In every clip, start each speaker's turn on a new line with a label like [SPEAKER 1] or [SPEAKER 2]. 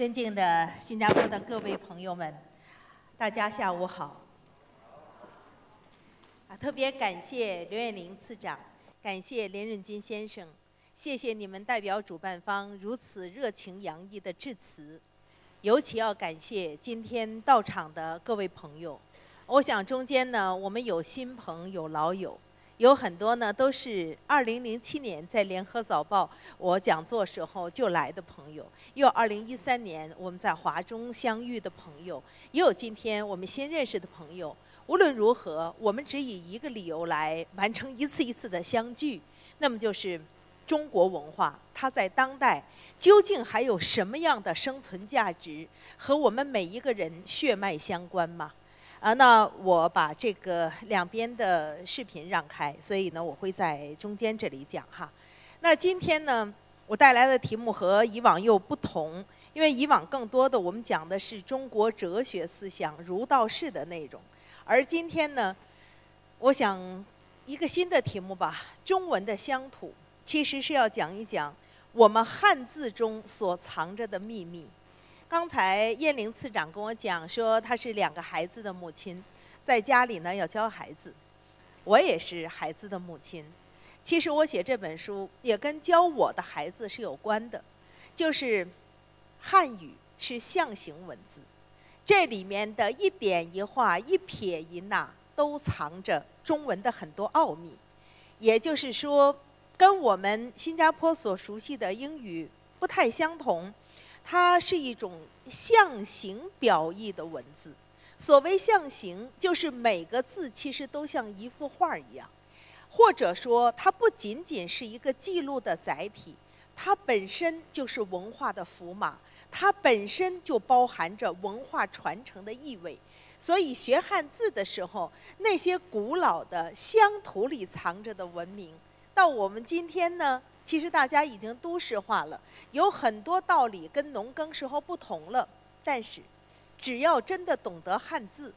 [SPEAKER 1] 尊敬的新加坡的各位朋友们，大家下午好。啊，特别感谢刘艳玲次长，感谢连润金先生，谢谢你们代表主办方如此热情洋溢的致辞，尤其要感谢今天到场的各位朋友。我想中间呢，我们有新朋友、老友。有很多呢，都是二零零七年在联合早报我讲座时候就来的朋友，也有二零一三年我们在华中相遇的朋友，也有今天我们新认识的朋友。无论如何，我们只以一个理由来完成一次一次的相聚，那么就是中国文化它在当代究竟还有什么样的生存价值，和我们每一个人血脉相关吗？啊，那我把这个两边的视频让开，所以呢，我会在中间这里讲哈。那今天呢，我带来的题目和以往又不同，因为以往更多的我们讲的是中国哲学思想、儒道释的内容，而今天呢，我想一个新的题目吧，中文的乡土，其实是要讲一讲我们汉字中所藏着的秘密。刚才燕玲次长跟我讲说，她是两个孩子的母亲，在家里呢要教孩子。我也是孩子的母亲。其实我写这本书也跟教我的孩子是有关的，就是汉语是象形文字，这里面的一点一画、一撇一捺都藏着中文的很多奥秘。也就是说，跟我们新加坡所熟悉的英语不太相同。它是一种象形表意的文字。所谓象形，就是每个字其实都像一幅画一样，或者说，它不仅仅是一个记录的载体，它本身就是文化的符码，它本身就包含着文化传承的意味。所以，学汉字的时候，那些古老的乡土里藏着的文明，到我们今天呢？其实大家已经都市化了，有很多道理跟农耕时候不同了。但是，只要真的懂得汉字，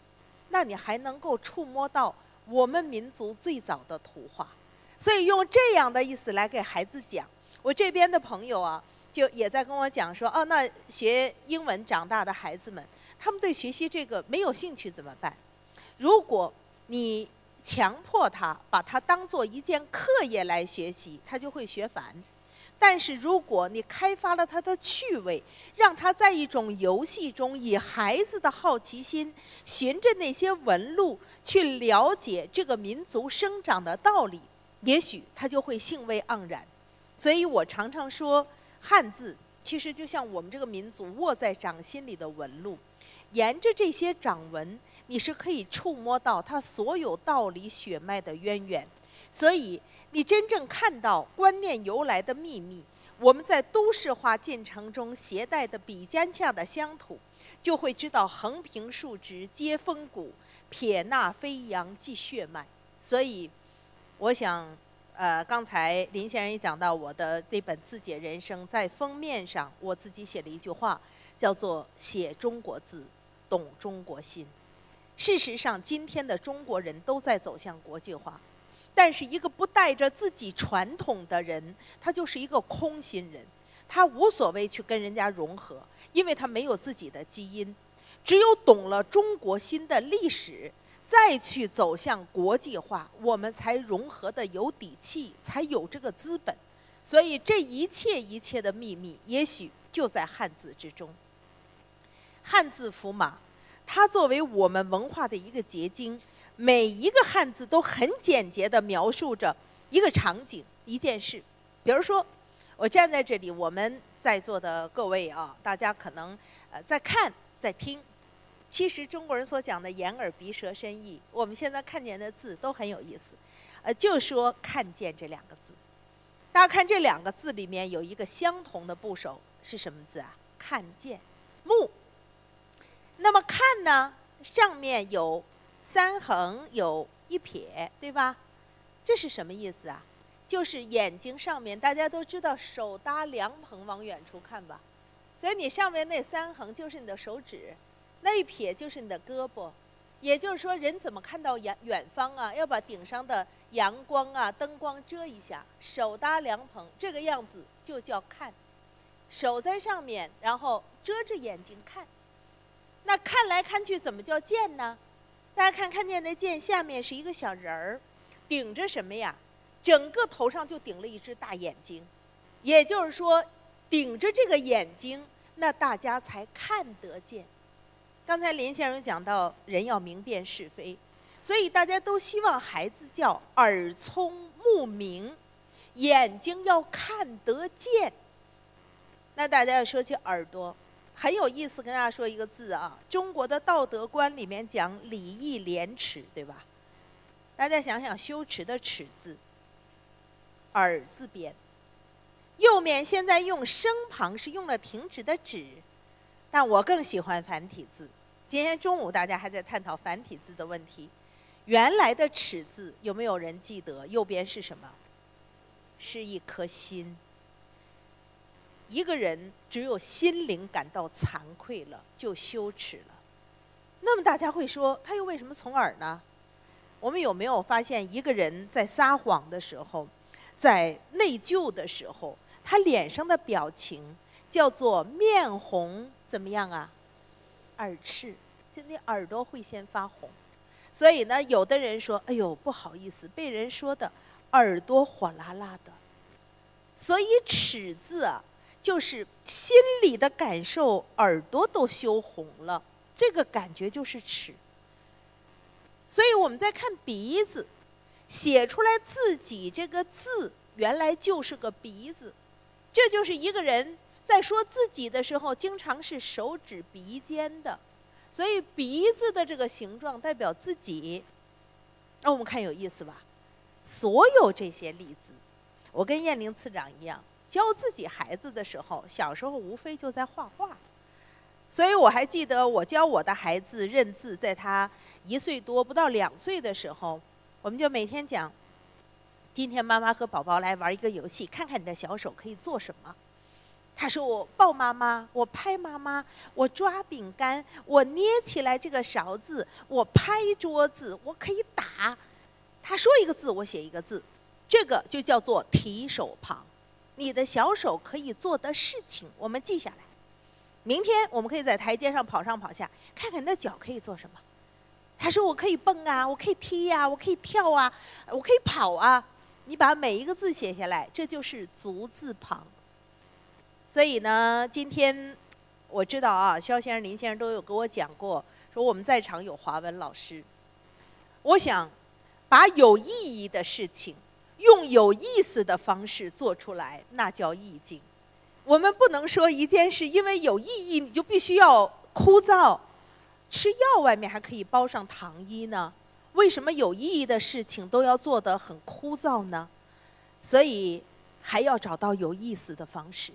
[SPEAKER 1] 那你还能够触摸到我们民族最早的图画。所以用这样的意思来给孩子讲。我这边的朋友啊，就也在跟我讲说：哦，那学英文长大的孩子们，他们对学习这个没有兴趣怎么办？如果你强迫他把它当做一件课业来学习，他就会学烦。但是如果你开发了他的趣味，让他在一种游戏中，以孩子的好奇心，循着那些纹路去了解这个民族生长的道理，也许他就会兴味盎然。所以我常常说，汉字其实就像我们这个民族握在掌心里的纹路，沿着这些掌纹。你是可以触摸到它所有道理血脉的渊源，所以你真正看到观念由来的秘密。我们在都市化进程中携带的比肩下的乡土，就会知道横平竖直皆风骨，撇捺飞扬即血脉。所以，我想，呃，刚才林先生也讲到我的那本自解人生，在封面上我自己写了一句话，叫做“写中国字，懂中国心”。事实上，今天的中国人都在走向国际化，但是一个不带着自己传统的人，他就是一个空心人，他无所谓去跟人家融合，因为他没有自己的基因。只有懂了中国心的历史，再去走向国际化，我们才融合的有底气，才有这个资本。所以，这一切一切的秘密，也许就在汉字之中。汉字符码。它作为我们文化的一个结晶，每一个汉字都很简洁地描述着一个场景、一件事。比如说，我站在这里，我们在座的各位啊，大家可能呃在看、在听。其实中国人所讲的眼耳鼻舌身意，我们现在看见的字都很有意思。呃，就说“看见”这两个字，大家看这两个字里面有一个相同的部首是什么字啊？看见，目。那么看呢？上面有三横，有一撇，对吧？这是什么意思啊？就是眼睛上面，大家都知道手搭凉棚往远处看吧。所以你上面那三横就是你的手指，那一撇就是你的胳膊。也就是说，人怎么看到远远方啊？要把顶上的阳光啊、灯光遮一下。手搭凉棚，这个样子就叫看。手在上面，然后遮着眼睛看。那看来看去，怎么叫见呢？大家看，看见那剑下面是一个小人儿，顶着什么呀？整个头上就顶了一只大眼睛，也就是说，顶着这个眼睛，那大家才看得见。刚才林先生讲到，人要明辨是非，所以大家都希望孩子叫耳聪目明，眼睛要看得见。那大家要说起耳朵。很有意思，跟大家说一个字啊，中国的道德观里面讲礼义廉耻，对吧？大家想想羞耻的耻字，耳字边，右面现在用声旁是用了停止的止，但我更喜欢繁体字。今天中午大家还在探讨繁体字的问题，原来的耻字有没有人记得？右边是什么？是一颗心。一个人只有心灵感到惭愧了，就羞耻了。那么大家会说，他又为什么从耳呢？我们有没有发现，一个人在撒谎的时候，在内疚的时候，他脸上的表情叫做面红怎么样啊？耳赤，就那耳朵会先发红。所以呢，有的人说：“哎呦，不好意思，被人说的耳朵火辣辣的。”所以“耻”字啊。就是心里的感受，耳朵都羞红了，这个感觉就是耻。所以我们在看鼻子，写出来自己这个字，原来就是个鼻子，这就是一个人在说自己的时候，经常是手指鼻尖的，所以鼻子的这个形状代表自己。那我们看有意思吧？所有这些例子，我跟燕玲次长一样。教自己孩子的时候，小时候无非就在画画，所以我还记得我教我的孩子认字，在他一岁多不到两岁的时候，我们就每天讲，今天妈妈和宝宝来玩一个游戏，看看你的小手可以做什么。他说我抱妈妈，我拍妈妈，我抓饼干，我捏起来这个勺子，我拍桌子，我可以打。他说一个字，我写一个字，这个就叫做提手旁。你的小手可以做的事情，我们记下来。明天我们可以在台阶上跑上跑下，看看你的脚可以做什么。他说：“我可以蹦啊，我可以踢呀，我可以跳啊，我可以跑啊。”你把每一个字写下来，这就是足字旁。所以呢，今天我知道啊，肖先生、林先生都有跟我讲过，说我们在场有华文老师。我想把有意义的事情。用有意思的方式做出来，那叫意境。我们不能说一件事因为有意义，你就必须要枯燥。吃药外面还可以包上糖衣呢，为什么有意义的事情都要做得很枯燥呢？所以还要找到有意思的方式。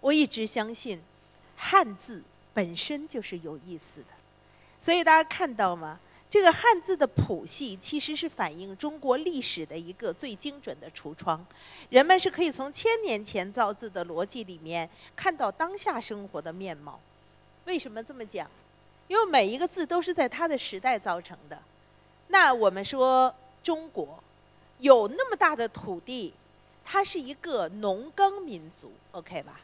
[SPEAKER 1] 我一直相信，汉字本身就是有意思的。所以大家看到吗？这个汉字的谱系其实是反映中国历史的一个最精准的橱窗，人们是可以从千年前造字的逻辑里面看到当下生活的面貌。为什么这么讲？因为每一个字都是在它的时代造成的。那我们说中国有那么大的土地，它是一个农耕民族，OK 吧？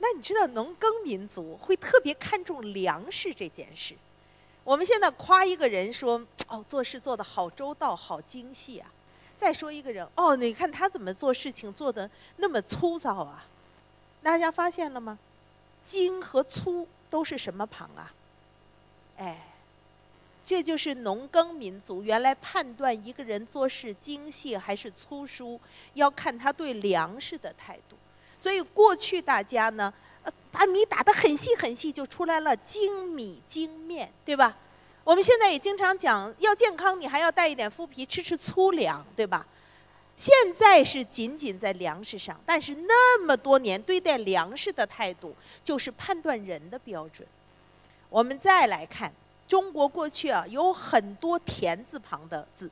[SPEAKER 1] 那你知道农耕民族会特别看重粮食这件事？我们现在夸一个人说：“哦，做事做得好周到，好精细啊。”再说一个人：“哦，你看他怎么做事情做得那么粗糙啊？”大家发现了吗？精和粗都是什么旁啊？哎，这就是农耕民族原来判断一个人做事精细还是粗疏，要看他对粮食的态度。所以过去大家呢。把米打得很细很细，就出来了精米精面，对吧？我们现在也经常讲，要健康，你还要带一点麸皮，吃吃粗粮，对吧？现在是仅仅在粮食上，但是那么多年对待粮食的态度，就是判断人的标准。我们再来看，中国过去啊有很多田字旁的字，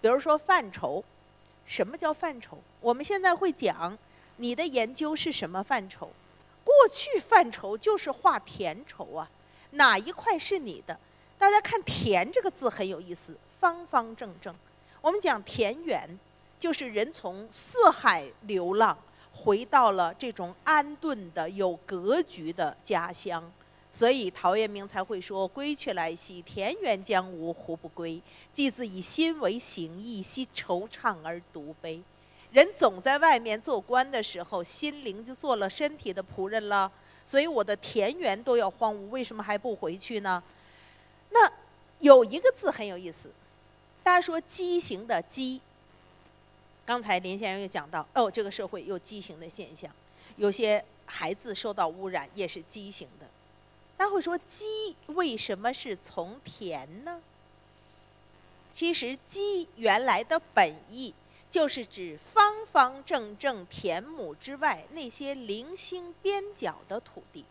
[SPEAKER 1] 比如说范畴。什么叫范畴？我们现在会讲，你的研究是什么范畴？过去范畴就是画田畴啊，哪一块是你的？大家看“田”这个字很有意思，方方正正。我们讲田园，就是人从四海流浪回到了这种安顿的、有格局的家乡。所以陶渊明才会说：“归去来兮，田园将芜胡不归？既自以心为形役，兮惆怅而独悲。”人总在外面做官的时候，心灵就做了身体的仆人了。所以我的田园都要荒芜，为什么还不回去呢？那有一个字很有意思，大家说畸形的畸。刚才林先生又讲到，哦，这个社会有畸形的现象，有些孩子受到污染也是畸形的。他会说“鸡为什么是从田呢？”其实“鸡原来的本意就是指方方正正田亩之外那些零星边角的土地。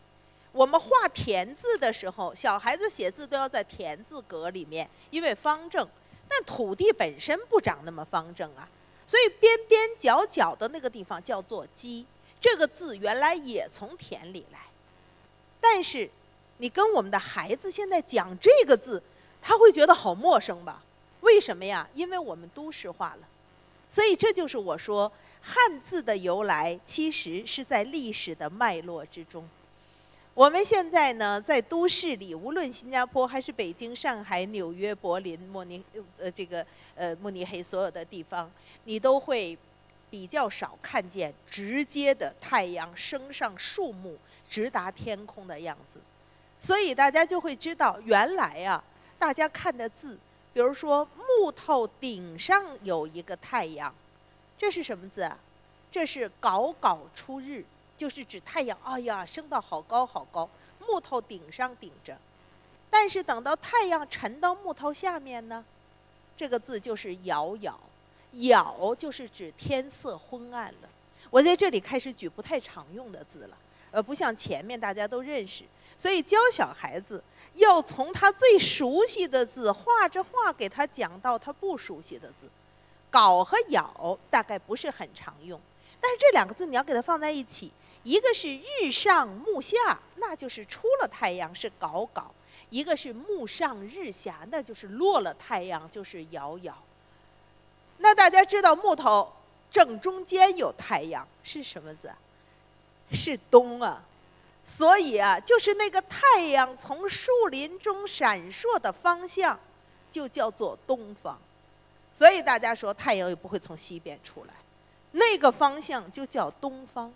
[SPEAKER 1] 我们画田字的时候，小孩子写字都要在田字格里面，因为方正。但土地本身不长那么方正啊，所以边边角角的那个地方叫做“鸡”。这个字原来也从田里来，但是。你跟我们的孩子现在讲这个字，他会觉得好陌生吧？为什么呀？因为我们都市化了，所以这就是我说汉字的由来，其实是在历史的脉络之中。我们现在呢，在都市里，无论新加坡还是北京、上海、纽约、柏林、慕尼呃这个呃慕尼黑所有的地方，你都会比较少看见直接的太阳升上树木，直达天空的样子。所以大家就会知道，原来呀，大家看的字，比如说木头顶上有一个太阳，这是什么字啊？这是“杲杲出日”，就是指太阳，哎呀，升到好高好高，木头顶上顶着。但是等到太阳沉到木头下面呢，这个字就是“杳杳”，杳就是指天色昏暗了。我在这里开始举不太常用的字了。呃，不像前面大家都认识，所以教小孩子要从他最熟悉的字画着画给他讲到他不熟悉的字。杲和咬大概不是很常用，但是这两个字你要给它放在一起，一个是日上木下，那就是出了太阳是杲杲；一个是木上日下，那就是落了太阳就是咬咬。那大家知道木头正中间有太阳是什么字？是东啊，所以啊，就是那个太阳从树林中闪烁的方向，就叫做东方。所以大家说太阳也不会从西边出来，那个方向就叫东方。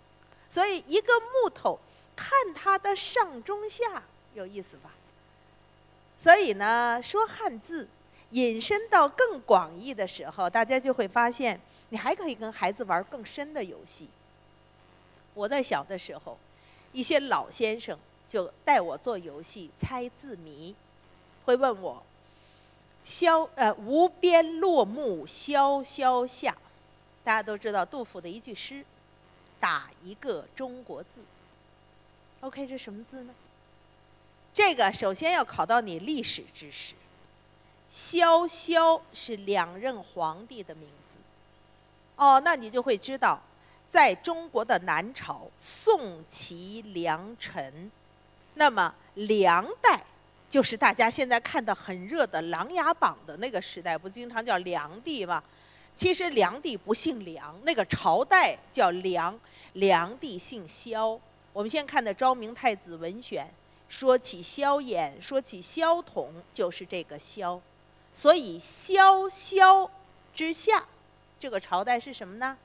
[SPEAKER 1] 所以一个木头看它的上中下有意思吧？所以呢，说汉字引申到更广义的时候，大家就会发现，你还可以跟孩子玩更深的游戏。我在小的时候，一些老先生就带我做游戏猜字谜，会问我“萧呃无边落木萧萧下”，大家都知道杜甫的一句诗，“打一个中国字”。OK，这什么字呢？这个首先要考到你历史知识，“萧萧”是两任皇帝的名字，哦，那你就会知道。在中国的南朝，宋齐梁陈，那么梁代就是大家现在看的很热的《琅琊榜》的那个时代，不经常叫梁帝吗？其实梁帝不姓梁，那个朝代叫梁，梁帝姓萧。我们先看的《昭明太子文选》，说起萧衍，说起萧统，就是这个萧。所以萧萧之下，这个朝代是什么呢？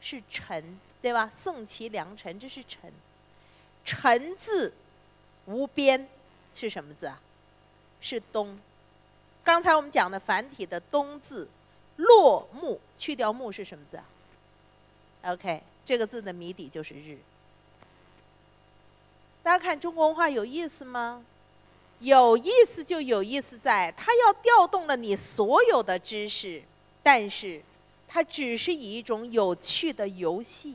[SPEAKER 1] 是陈，对吧？宋齐梁陈，这是陈。陈字无边是什么字啊？是东。刚才我们讲的繁体的东字，落木去掉木是什么字啊？OK，这个字的谜底就是日。大家看中国文化有意思吗？有意思就有意思在它要调动了你所有的知识，但是。它只是以一种有趣的游戏，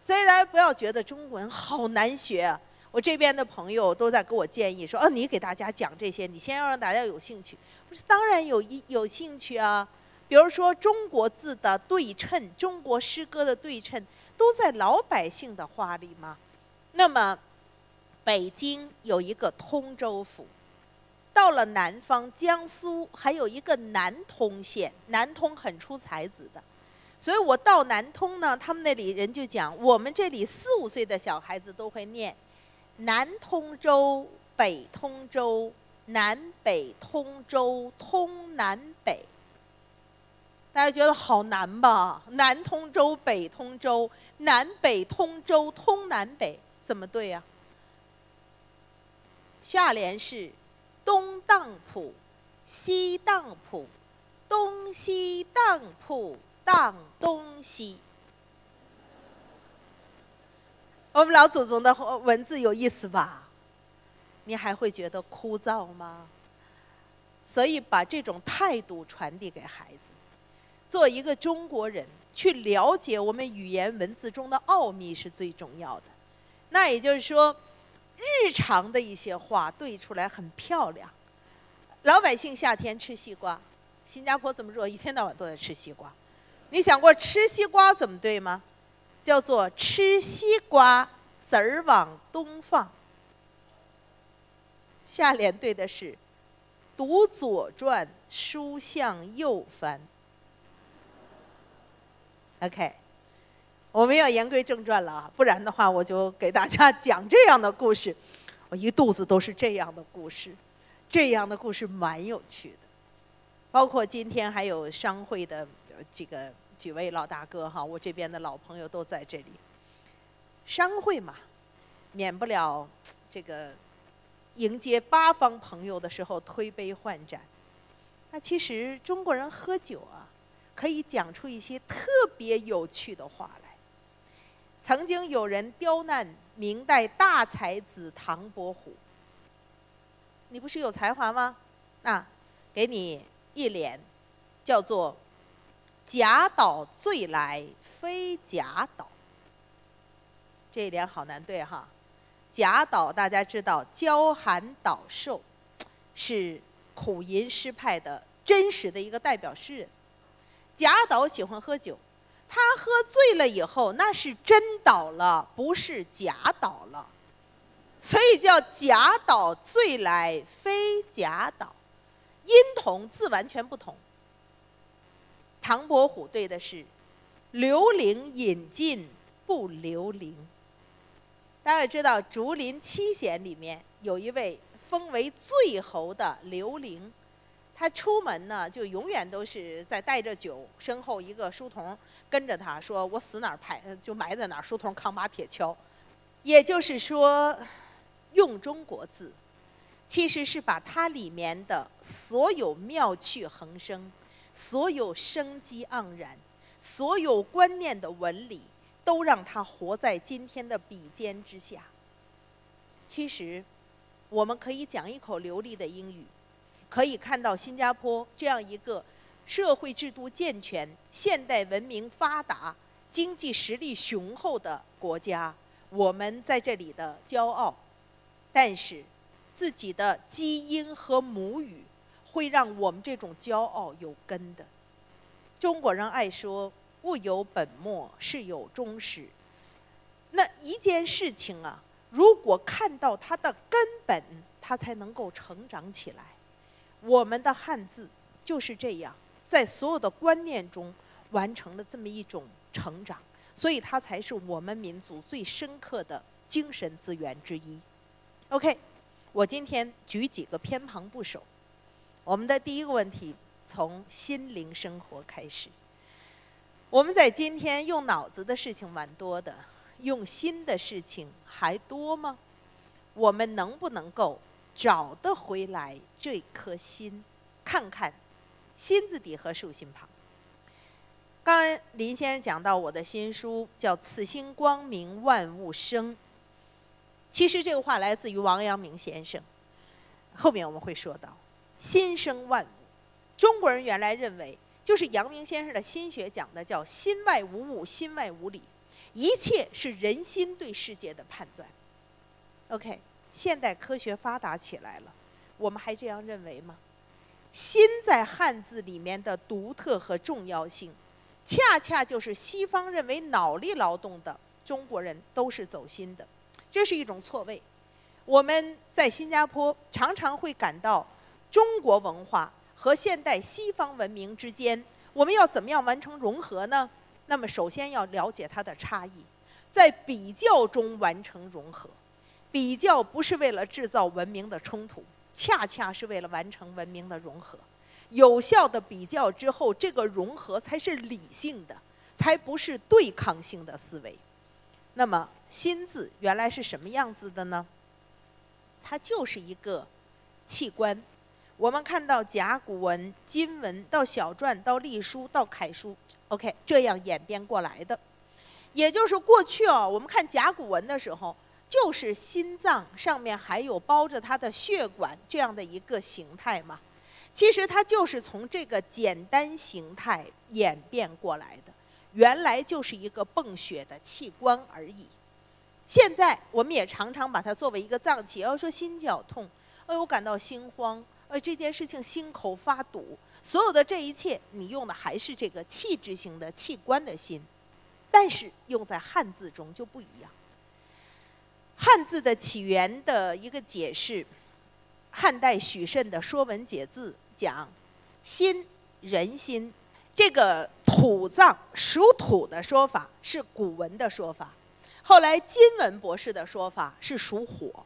[SPEAKER 1] 所以大家不要觉得中文好难学。我这边的朋友都在给我建议说：“哦，你给大家讲这些，你先要让大家有兴趣。”不是，当然有一有兴趣啊。比如说中国字的对称，中国诗歌的对称，都在老百姓的话里吗？那么，北京有一个通州府。到了南方，江苏还有一个南通县，南通很出才子的，所以我到南通呢，他们那里人就讲，我们这里四五岁的小孩子都会念“南通州，北通州，南北通州，通南北”。大家觉得好难吧？南通州，北通州，南北通州，通南北，怎么对呀？下联是东当铺，西当铺，东西当铺。当东西，我们老祖宗的文字有意思吧？你还会觉得枯燥吗？所以把这种态度传递给孩子，做一个中国人，去了解我们语言文字中的奥秘是最重要的。那也就是说，日常的一些话对出来很漂亮。老百姓夏天吃西瓜，新加坡这么热，一天到晚都在吃西瓜。你想过吃西瓜怎么对吗？叫做吃西瓜籽儿往东放。下联对的是读《左传》书向右翻。OK，我们要言归正传了啊，不然的话我就给大家讲这样的故事，我一肚子都是这样的故事，这样的故事蛮有趣的，包括今天还有商会的这个。几位老大哥哈，我这边的老朋友都在这里。商会嘛，免不了这个迎接八方朋友的时候推杯换盏。那其实中国人喝酒啊，可以讲出一些特别有趣的话来。曾经有人刁难明代大才子唐伯虎，你不是有才华吗？那给你一联，叫做。贾岛醉来非贾岛，这一点好难对哈。贾岛大家知道，娇寒岛寿是苦吟诗派的真实的一个代表诗人。贾岛喜欢喝酒，他喝醉了以后，那是真倒了，不是假倒了，所以叫假倒醉来非假倒，音同字完全不同。唐伯虎对的是“刘伶引进不留灵”。大家知道，竹林七贤里面有一位封为醉侯的刘伶，他出门呢就永远都是在带着酒，身后一个书童跟着他，说我死哪儿排就埋在哪儿，书童扛把铁锹。也就是说，用中国字，其实是把它里面的所有妙趣横生。所有生机盎然，所有观念的纹理，都让它活在今天的笔尖之下。其实，我们可以讲一口流利的英语，可以看到新加坡这样一个社会制度健全、现代文明发达、经济实力雄厚的国家，我们在这里的骄傲。但是，自己的基因和母语。会让我们这种骄傲有根的。中国人爱说“物有本末，事有终始”。那一件事情啊，如果看到它的根本，它才能够成长起来。我们的汉字就是这样，在所有的观念中完成了这么一种成长，所以它才是我们民族最深刻的精神资源之一。OK，我今天举几个偏旁部首。我们的第一个问题从心灵生活开始。我们在今天用脑子的事情蛮多的，用心的事情还多吗？我们能不能够找得回来这颗心？看看“心”字底和竖心旁。刚刚林先生讲到我的新书叫《此心光明万物生》，其实这个话来自于王阳明先生，后面我们会说到。心生万物，中国人原来认为，就是阳明先生的心学讲的叫“心外无物，心外无理”，一切是人心对世界的判断。OK，现代科学发达起来了，我们还这样认为吗？心在汉字里面的独特和重要性，恰恰就是西方认为脑力劳动的中国人都是走心的，这是一种错位。我们在新加坡常常会感到。中国文化和现代西方文明之间，我们要怎么样完成融合呢？那么首先要了解它的差异，在比较中完成融合。比较不是为了制造文明的冲突，恰恰是为了完成文明的融合。有效的比较之后，这个融合才是理性的，才不是对抗性的思维。那么“心”字原来是什么样子的呢？它就是一个器官。我们看到甲骨文、金文到小篆到隶书到楷书，OK，这样演变过来的。也就是过去哦，我们看甲骨文的时候。就是心脏上面还有包着它的血管这样的一个形态嘛，其实它就是从这个简单形态演变过来的，原来就是一个泵血的器官而已。现在我们也常常把它作为一个脏器，要说心绞痛，哎，我感到心慌，呃，这件事情心口发堵，所有的这一切，你用的还是这个器质性的器官的心，但是用在汉字中就不一样。汉字的起源的一个解释，汉代许慎的《说文解字》讲：“心，人心。”这个土脏属土的说法是古文的说法，后来金文博士的说法是属火。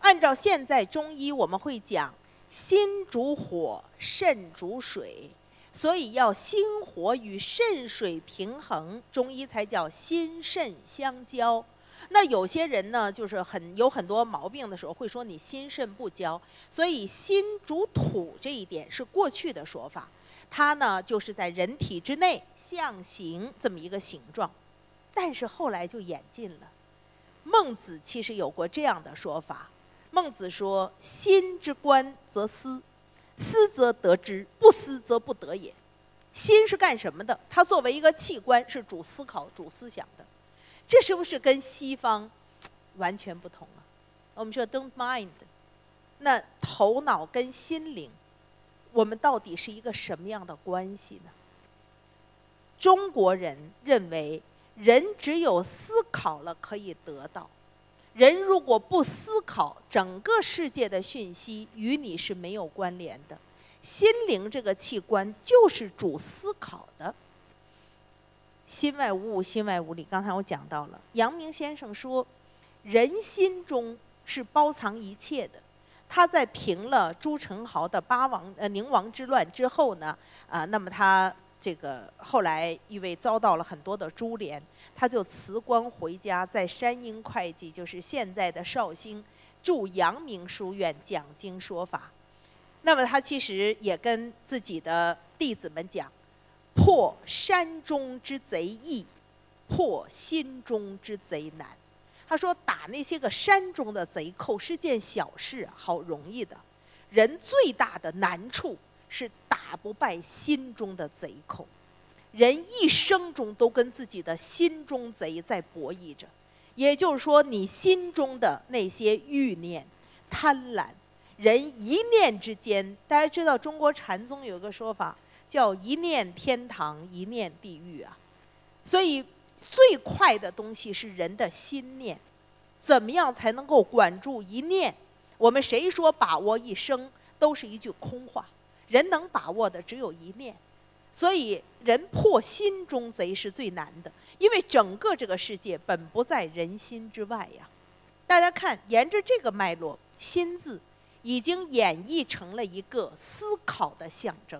[SPEAKER 1] 按照现在中医，我们会讲心主火，肾主水，所以要心火与肾水平衡，中医才叫心肾相交。那有些人呢，就是很有很多毛病的时候，会说你心肾不交，所以心主土这一点是过去的说法，它呢就是在人体之内象形这么一个形状，但是后来就演进了。孟子其实有过这样的说法，孟子说：“心之官则思，思则得之，不思则不得也。”心是干什么的？它作为一个器官，是主思考、主思想的。这是不是跟西方完全不同啊？我们说 “don't mind”，那头脑跟心灵，我们到底是一个什么样的关系呢？中国人认为，人只有思考了可以得到，人如果不思考，整个世界的讯息与你是没有关联的。心灵这个器官就是主思考的。心外无物，心外无理。刚才我讲到了，阳明先生说，人心中是包藏一切的。他在平了朱宸濠的八王呃宁王之乱之后呢，啊，那么他这个后来因为遭到了很多的株连，他就辞官回家，在山阴会稽，就是现在的绍兴，住阳明书院讲经说法。那么他其实也跟自己的弟子们讲。破山中之贼易，破心中之贼难。他说：“打那些个山中的贼寇是件小事，好容易的。人最大的难处是打不败心中的贼寇。人一生中都跟自己的心中贼在博弈着。也就是说，你心中的那些欲念、贪婪，人一念之间，大家知道中国禅宗有个说法。”叫一念天堂，一念地狱啊！所以最快的东西是人的心念，怎么样才能够管住一念？我们谁说把握一生都是一句空话？人能把握的只有一念，所以人破心中贼是最难的，因为整个这个世界本不在人心之外呀。大家看，沿着这个脉络，“心”字已经演绎成了一个思考的象征。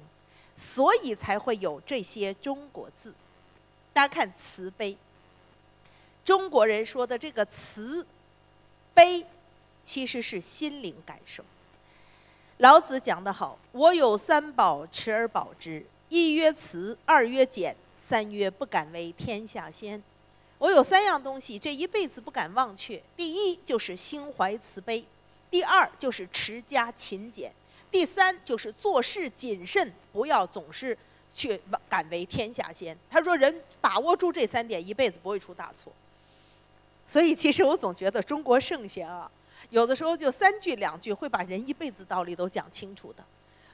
[SPEAKER 1] 所以才会有这些中国字。大家看慈悲，中国人说的这个慈悲，其实是心灵感受。老子讲得好：“我有三宝，持而保之。一曰慈，二曰俭，三曰不敢为天下先。”我有三样东西，这一辈子不敢忘却。第一就是心怀慈悲，第二就是持家勤俭。第三就是做事谨慎，不要总是去敢为天下先。他说，人把握住这三点，一辈子不会出大错。所以，其实我总觉得中国圣贤啊，有的时候就三句两句会把人一辈子道理都讲清楚的。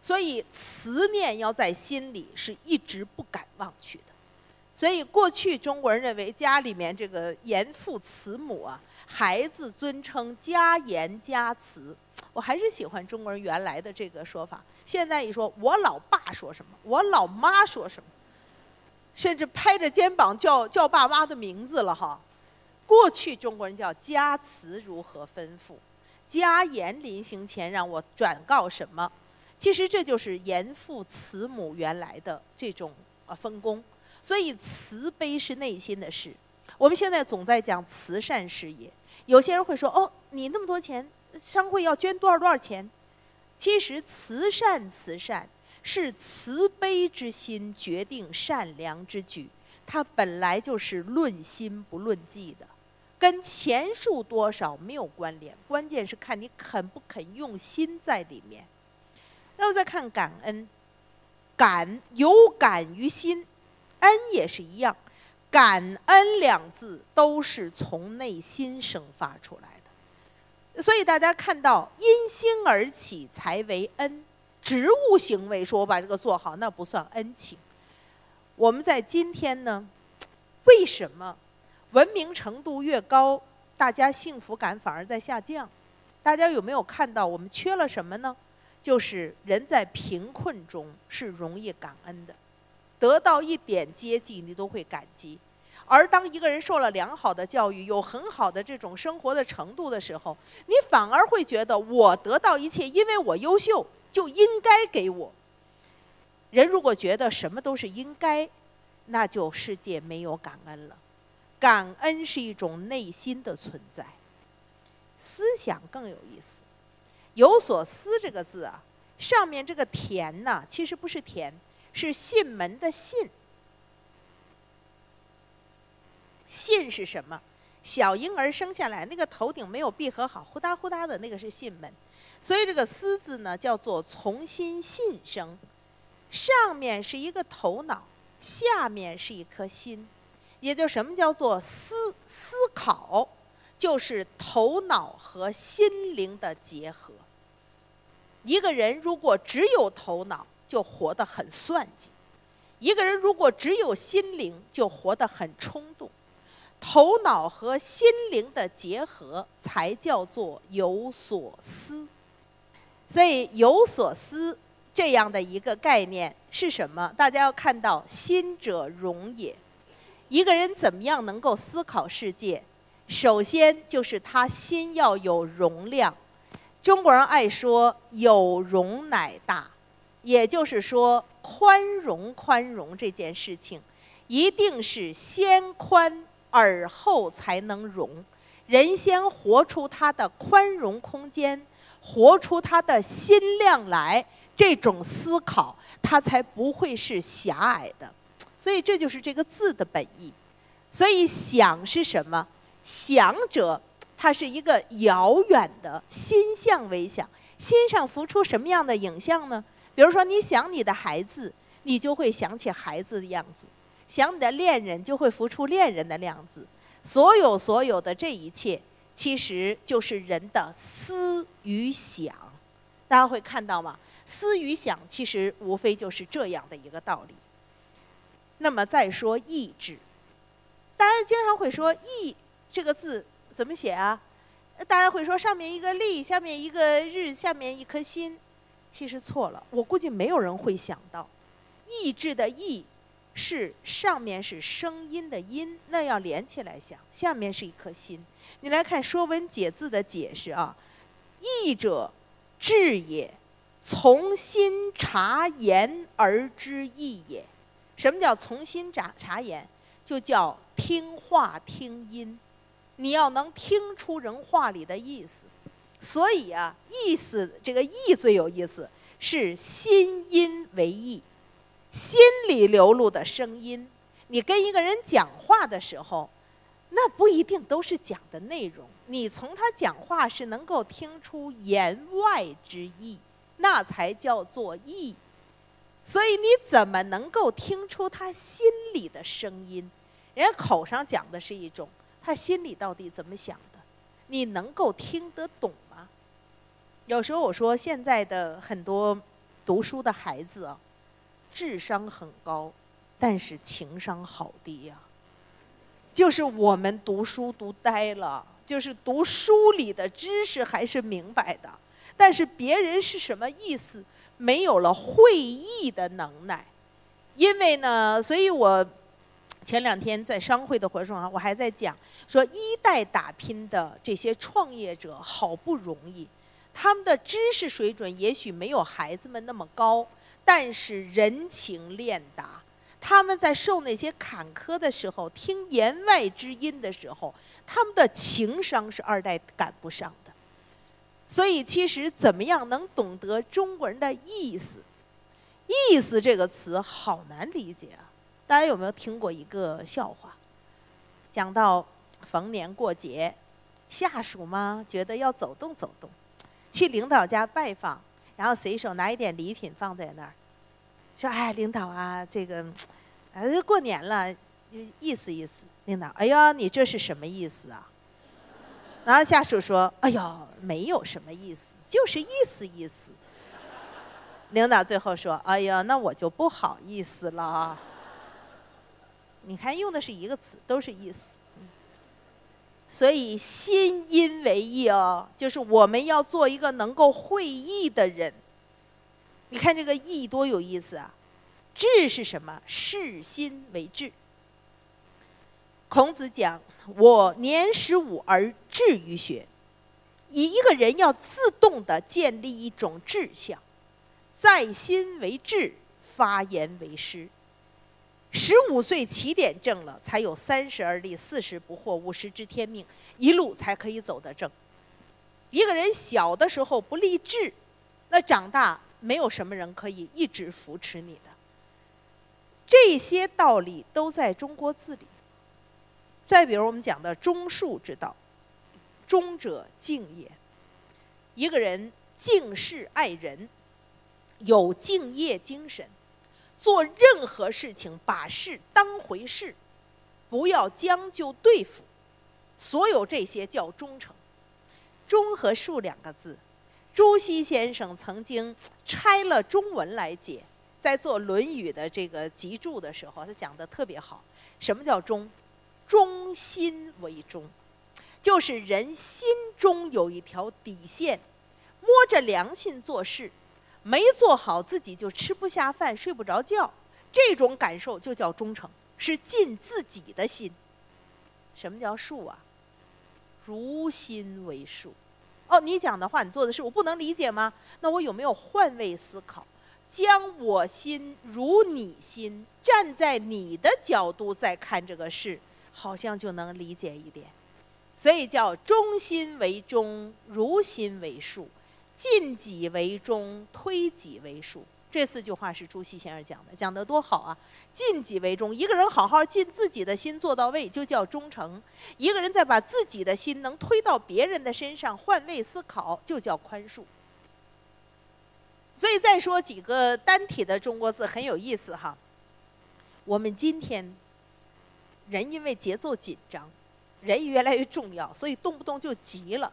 [SPEAKER 1] 所以，慈念要在心里，是一直不敢忘去的。所以，过去中国人认为家里面这个严父慈母啊，孩子尊称家严家慈。我还是喜欢中国人原来的这个说法。现在一说，我老爸说什么，我老妈说什么，甚至拍着肩膀叫叫爸妈的名字了哈。过去中国人叫家慈如何吩咐，家言临行前让我转告什么，其实这就是严父慈母原来的这种呃分工。所以慈悲是内心的事。我们现在总在讲慈善事业，有些人会说哦，你那么多钱，商会要捐多少多少钱？其实慈善慈善。是慈悲之心决定善良之举，它本来就是论心不论迹的，跟钱数多少没有关联，关键是看你肯不肯用心在里面。那么再看感恩，感有感于心，恩也是一样，感恩两字都是从内心生发出来的，所以大家看到因心而起才为恩。职务行为，说我把这个做好，那不算恩情。我们在今天呢，为什么文明程度越高，大家幸福感反而在下降？大家有没有看到我们缺了什么呢？就是人在贫困中是容易感恩的，得到一点接济你都会感激，而当一个人受了良好的教育，有很好的这种生活的程度的时候，你反而会觉得我得到一切，因为我优秀。就应该给我。人如果觉得什么都是应该，那就世界没有感恩了。感恩是一种内心的存在。思想更有意思，有所思这个字啊，上面这个田呢，其实不是田，是信门的信。信是什么？小婴儿生下来那个头顶没有闭合好，呼哒呼哒的那个是信门。所以这个“思”字呢，叫做从心信生，上面是一个头脑，下面是一颗心，也就什么叫做思思考，就是头脑和心灵的结合。一个人如果只有头脑，就活得很算计；一个人如果只有心灵，就活得很冲动。头脑和心灵的结合，才叫做有所思。所以有所思这样的一个概念是什么？大家要看到“心者容也”。一个人怎么样能够思考世界？首先就是他心要有容量。中国人爱说“有容乃大”，也就是说，宽容宽容这件事情，一定是先宽而后才能容。人先活出他的宽容空间。活出他的心量来，这种思考，他才不会是狭隘的。所以这就是这个字的本意。所以想是什么？想者，它是一个遥远的心向为想，心上浮出什么样的影像呢？比如说，你想你的孩子，你就会想起孩子的样子；想你的恋人，就会浮出恋人的样子。所有所有的这一切。其实就是人的思与想，大家会看到吗？思与想其实无非就是这样的一个道理。那么再说意志，大家经常会说“意”这个字怎么写啊？大家会说上面一个立，下面一个日，下面一颗心，其实错了。我估计没有人会想到，意志的意。是上面是声音的音，那要连起来想。下面是一颗心，你来看《说文解字》的解释啊，“义者，智也，从心察言而知义也。”什么叫从心察察言？就叫听话听音，你要能听出人话里的意思。所以啊，意思这个意最有意思，是心音为意。心里流露的声音，你跟一个人讲话的时候，那不一定都是讲的内容。你从他讲话是能够听出言外之意，那才叫做意。所以你怎么能够听出他心里的声音？人口上讲的是一种，他心里到底怎么想的？你能够听得懂？有时候我说，现在的很多读书的孩子啊。智商很高，但是情商好低呀。就是我们读书读呆了，就是读书里的知识还是明白的，但是别人是什么意思，没有了会意的能耐。因为呢，所以我前两天在商会的活动上，我还在讲说，一代打拼的这些创业者好不容易，他们的知识水准也许没有孩子们那么高，但是人情练达，他们在受那些坎坷的时候，听言外之音的时候，他们的情商是二代赶不上的。所以，其实怎么样能懂得中国人的意思？意思这个词好难理解啊。大家有没有听过一个笑话？讲到逢年过节，下属嘛觉得要走动走动，去领导家拜访，然后随手拿一点礼品放在那儿，说：“哎，领导啊，这个，呃，过年了，意思意思。”领导：“哎呀，你这是什么意思啊？”然后下属说：“哎呦，没有什么意思，就是意思意思。”领导最后说：“哎呀，那我就不好意思了啊。”你看，用的是一个词，都是意思。所以心因为意哦，就是我们要做一个能够会意的人。你看这个意多有意思啊！志是什么？视心为志。孔子讲：“我年十五而志于学。”以一个人要自动的建立一种志向，在心为志，发言为师。十五岁起点正了，才有三十而立，四十不惑，五十知天命，一路才可以走得正。一个人小的时候不立志，那长大没有什么人可以一直扶持你的。这些道理都在中国字里。再比如我们讲的忠恕之道，忠者敬也。一个人敬事爱人，有敬业精神。做任何事情，把事当回事，不要将就对付，所有这些叫忠诚。忠和恕两个字，朱熹先生曾经拆了中文来解，在做《论语》的这个集注的时候，他讲的特别好。什么叫忠？忠心为忠，就是人心中有一条底线，摸着良心做事。没做好，自己就吃不下饭、睡不着觉，这种感受就叫忠诚，是尽自己的心。什么叫恕啊？如心为恕。哦，你讲的话，你做的事，我不能理解吗？那我有没有换位思考，将我心如你心，站在你的角度再看这个事，好像就能理解一点。所以叫忠心为忠，如心为恕。尽己为忠，推己为恕。这四句话是朱熹先生讲的，讲得多好啊！尽己为忠，一个人好好尽自己的心做到位，就叫忠诚；一个人再把自己的心能推到别人的身上，换位思考，就叫宽恕。所以再说几个单体的中国字很有意思哈。我们今天人因为节奏紧张，人越来越重要，所以动不动就急了。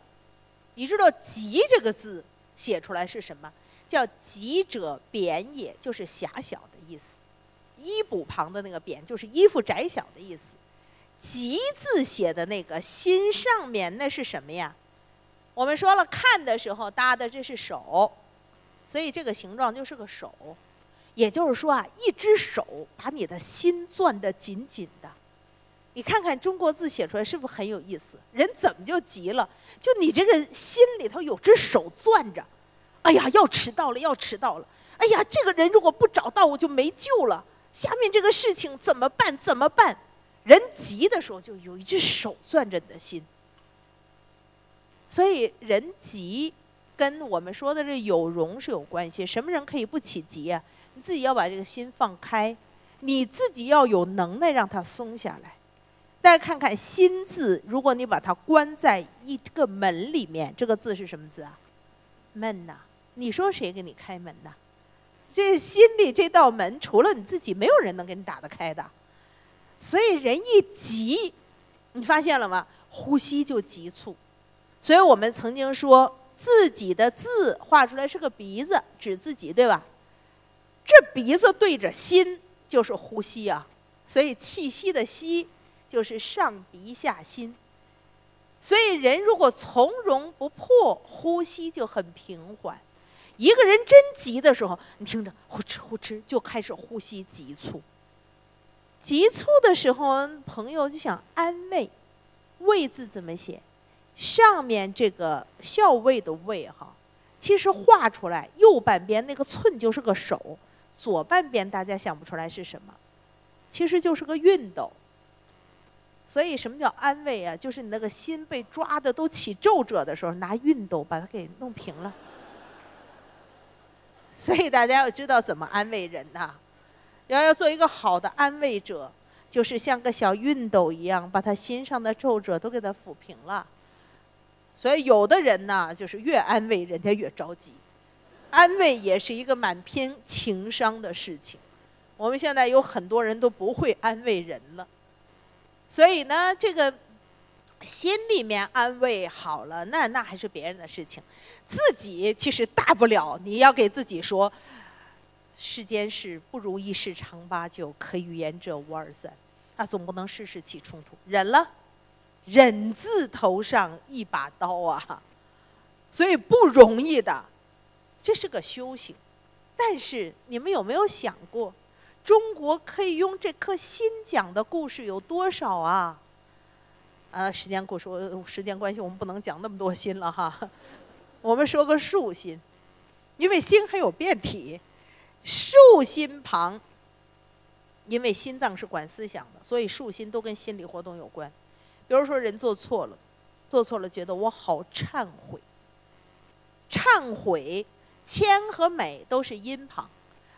[SPEAKER 1] 你知道“急”这个字？写出来是什么？叫“己者扁也”，就是狭小的意思。衣补旁的那个“扁”，就是衣服窄小的意思。“己”字写的那个心上面，那是什么呀？我们说了，看的时候搭的这是手，所以这个形状就是个手。也就是说啊，一只手把你的心攥得紧紧的。你看看中国字写出来是不是很有意思？人怎么就急了？就你这个心里头有只手攥着，哎呀，要迟到了，要迟到了！哎呀，这个人如果不找到，我就没救了。下面这个事情怎么办？怎么办？人急的时候就有一只手攥着你的心。所以人急，跟我们说的这有容是有关系。什么人可以不起急啊？你自己要把这个心放开，你自己要有能耐让它松下来。大家看看“心”字，如果你把它关在一个门里面，这个字是什么字啊？门呐！你说谁给你开门呐？这心里这道门，除了你自己，没有人能给你打得开的。所以人一急，你发现了吗？呼吸就急促。所以我们曾经说，自己的字画出来是个鼻子，指自己，对吧？这鼻子对着心，就是呼吸啊。所以气息的息。就是上鼻下心，所以人如果从容不迫，呼吸就很平缓。一个人真急的时候，你听着，呼哧呼哧就开始呼吸急促。急促的时候，朋友就想安慰，慰字怎么写？上面这个校尉的尉哈，其实画出来右半边那个寸就是个手，左半边大家想不出来是什么，其实就是个熨斗。所以什么叫安慰啊？就是你那个心被抓的都起皱褶的时候，拿熨斗把它给弄平了。所以大家要知道怎么安慰人呐，要要做一个好的安慰者，就是像个小熨斗一样，把他心上的皱褶都给他抚平了。所以有的人呢，就是越安慰人家越着急，安慰也是一个蛮偏情商的事情。我们现在有很多人都不会安慰人了。所以呢，这个心里面安慰好了，那那还是别人的事情，自己其实大不了你要给自己说：世间事不如意事常八九，可与言者无二三。那总不能事事起冲突，忍了，忍字头上一把刀啊，所以不容易的，这是个修行。但是你们有没有想过？中国可以用这颗心讲的故事有多少啊？啊，时间故事，时间关系，我们不能讲那么多心了哈。我们说个竖心，因为心还有变体。竖心旁，因为心脏是管思想的，所以竖心都跟心理活动有关。比如说，人做错了，做错了，觉得我好忏悔。忏悔，谦和美都是阴旁。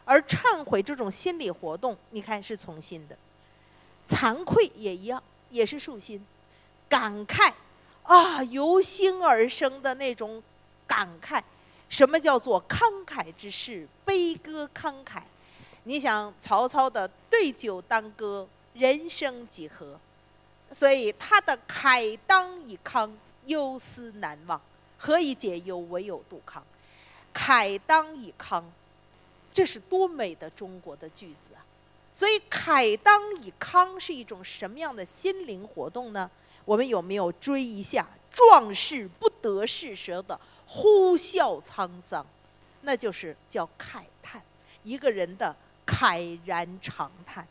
[SPEAKER 1] 而忏悔这种心理活动，你看是从心的；惭愧也一样，也是竖心；感慨啊，由心而生的那种感慨。什么叫做慷慨之事？悲歌慷慨。你想曹操的对酒当歌，人生几何？所以他的慨当以慷，忧思难忘。何以解忧？唯有杜康。慨当以慷。这是多美的中国的句子啊！所以“慨当以慷”是一种什么样的心灵活动呢？我们有没有追一下“壮士不得志”时的呼啸沧桑？那就是叫慨叹，一个人的慨然长叹。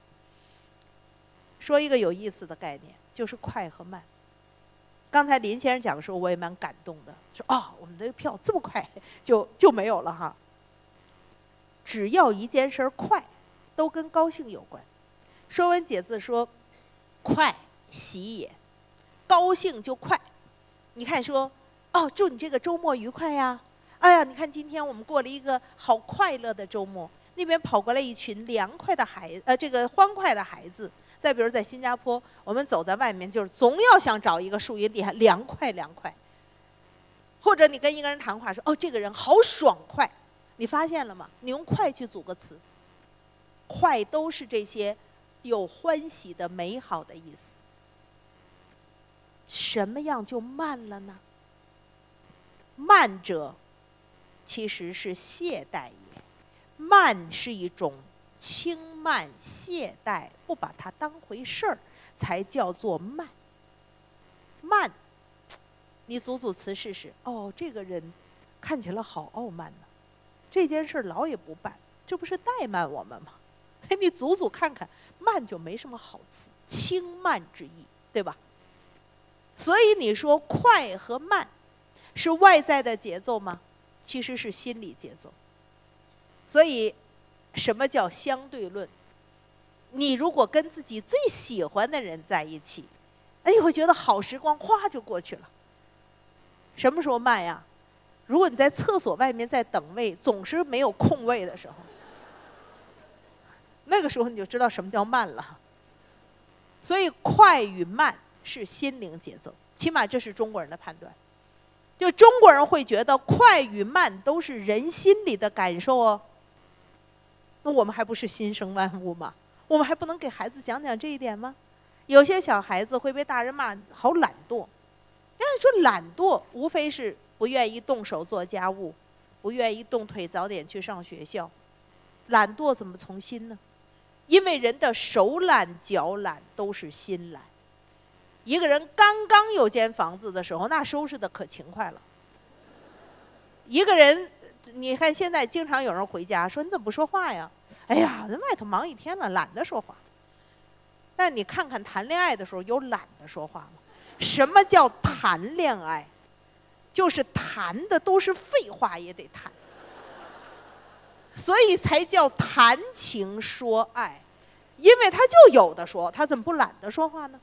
[SPEAKER 1] 说一个有意思的概念，就是快和慢。刚才林先生讲的时候，我也蛮感动的，说：“哦，我们的票这么快就就没有了哈。”只要一件事儿快，都跟高兴有关。说文解字说：“快喜也，高兴就快。”你看说：“哦，祝你这个周末愉快呀！”哎呀，你看今天我们过了一个好快乐的周末。那边跑过来一群凉快的孩，呃，这个欢快的孩子。再比如在新加坡，我们走在外面，就是总要想找一个树荫底下凉快凉快。或者你跟一个人谈话说：“哦，这个人好爽快。”你发现了吗？你用“快”去组个词，“快”都是这些有欢喜的、美好的意思。什么样就慢了呢？慢者其实是懈怠也，慢是一种轻慢、懈怠，不把它当回事儿，才叫做慢。慢，你组组词试试。哦，这个人看起来好傲慢呢。这件事老也不办，这不是怠慢我们吗？哎，你组组看看，慢就没什么好词，轻慢之意，对吧？所以你说快和慢是外在的节奏吗？其实是心理节奏。所以，什么叫相对论？你如果跟自己最喜欢的人在一起，哎，你会觉得好时光哗就过去了。什么时候慢呀？如果你在厕所外面在等位，总是没有空位的时候，那个时候你就知道什么叫慢了。所以快与慢是心灵节奏，起码这是中国人的判断。就中国人会觉得快与慢都是人心里的感受哦。那我们还不是心生万物吗？我们还不能给孩子讲讲这一点吗？有些小孩子会被大人骂好懒惰，人家说懒惰无非是。不愿意动手做家务，不愿意动腿早点去上学校，懒惰怎么从心呢？因为人的手懒脚懒都是心懒。一个人刚刚有间房子的时候，那收拾的可勤快了。一个人，你看现在经常有人回家说：“你怎么不说话呀？”哎呀，人外头忙一天了，懒得说话。但你看看谈恋爱的时候有懒得说话吗？什么叫谈恋爱？就是谈的都是废话也得谈，所以才叫谈情说爱，因为他就有的说，他怎么不懒得说话呢？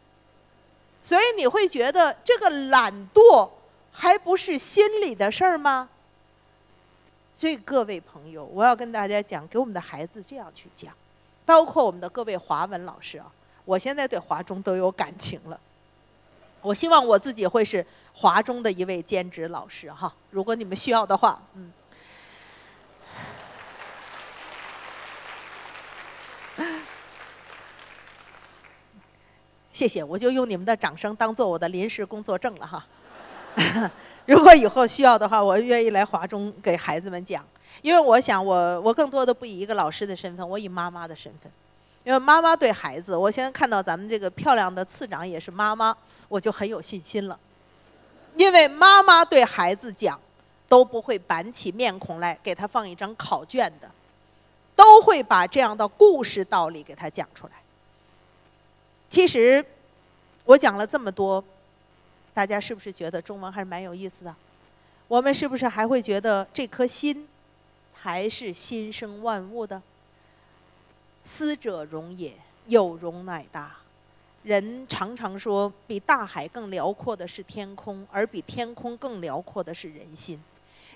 [SPEAKER 1] 所以你会觉得这个懒惰还不是心里的事儿吗？所以各位朋友，我要跟大家讲，给我们的孩子这样去讲，包括我们的各位华文老师啊，我现在对华中都有感情了。我希望我自己会是华中的一位兼职老师哈，如果你们需要的话，嗯。谢谢，我就用你们的掌声当做我的临时工作证了哈。如果以后需要的话，我愿意来华中给孩子们讲，因为我想我我更多的不以一个老师的身份，我以妈妈的身份。因为妈妈对孩子，我现在看到咱们这个漂亮的次长也是妈妈，我就很有信心了。因为妈妈对孩子讲，都不会板起面孔来给他放一张考卷的，都会把这样的故事道理给他讲出来。其实，我讲了这么多，大家是不是觉得中文还是蛮有意思的？我们是不是还会觉得这颗心，还是心生万物的？思者容也，有容乃大。人常常说，比大海更辽阔的是天空，而比天空更辽阔的是人心。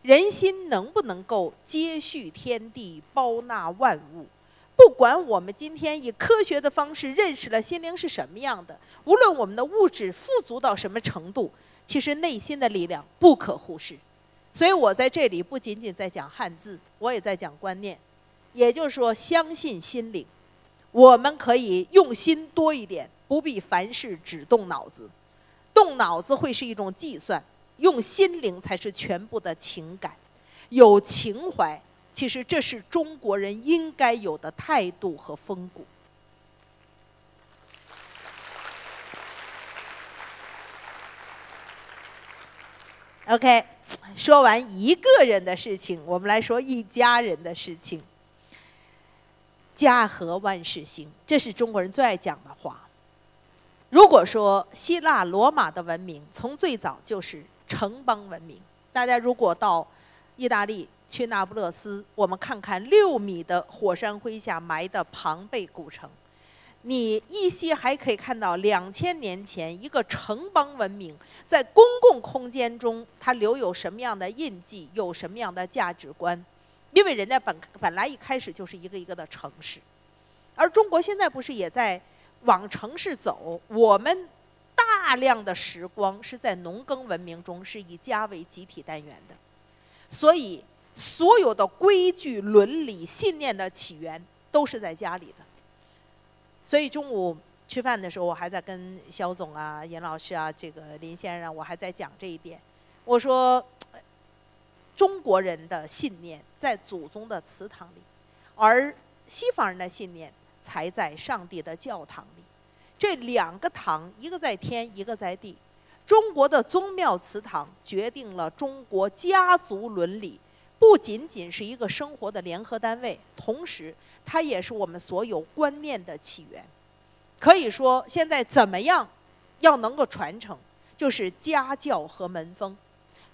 [SPEAKER 1] 人心能不能够接续天地，包纳万物？不管我们今天以科学的方式认识了心灵是什么样的，无论我们的物质富足到什么程度，其实内心的力量不可忽视。所以我在这里不仅仅在讲汉字，我也在讲观念。也就是说，相信心灵，我们可以用心多一点，不必凡事只动脑子。动脑子会是一种计算，用心灵才是全部的情感。有情怀，其实这是中国人应该有的态度和风骨。OK，说完一个人的事情，我们来说一家人的事情。家和万事兴，这是中国人最爱讲的话。如果说希腊罗马的文明从最早就是城邦文明，大家如果到意大利去那不勒斯，我们看看六米的火山灰下埋的庞贝古城，你依稀还可以看到两千年前一个城邦文明在公共空间中它留有什么样的印记，有什么样的价值观。因为人家本本来一开始就是一个一个的城市，而中国现在不是也在往城市走？我们大量的时光是在农耕文明中，是以家为集体单元的，所以所有的规矩、伦理、信念的起源都是在家里的。所以中午吃饭的时候，我还在跟肖总啊、严老师啊、这个林先生，我还在讲这一点。我说。中国人的信念在祖宗的祠堂里，而西方人的信念才在上帝的教堂里。这两个堂，一个在天，一个在地。中国的宗庙祠堂决定了中国家族伦理，不仅仅是一个生活的联合单位，同时它也是我们所有观念的起源。可以说，现在怎么样要能够传承，就是家教和门风。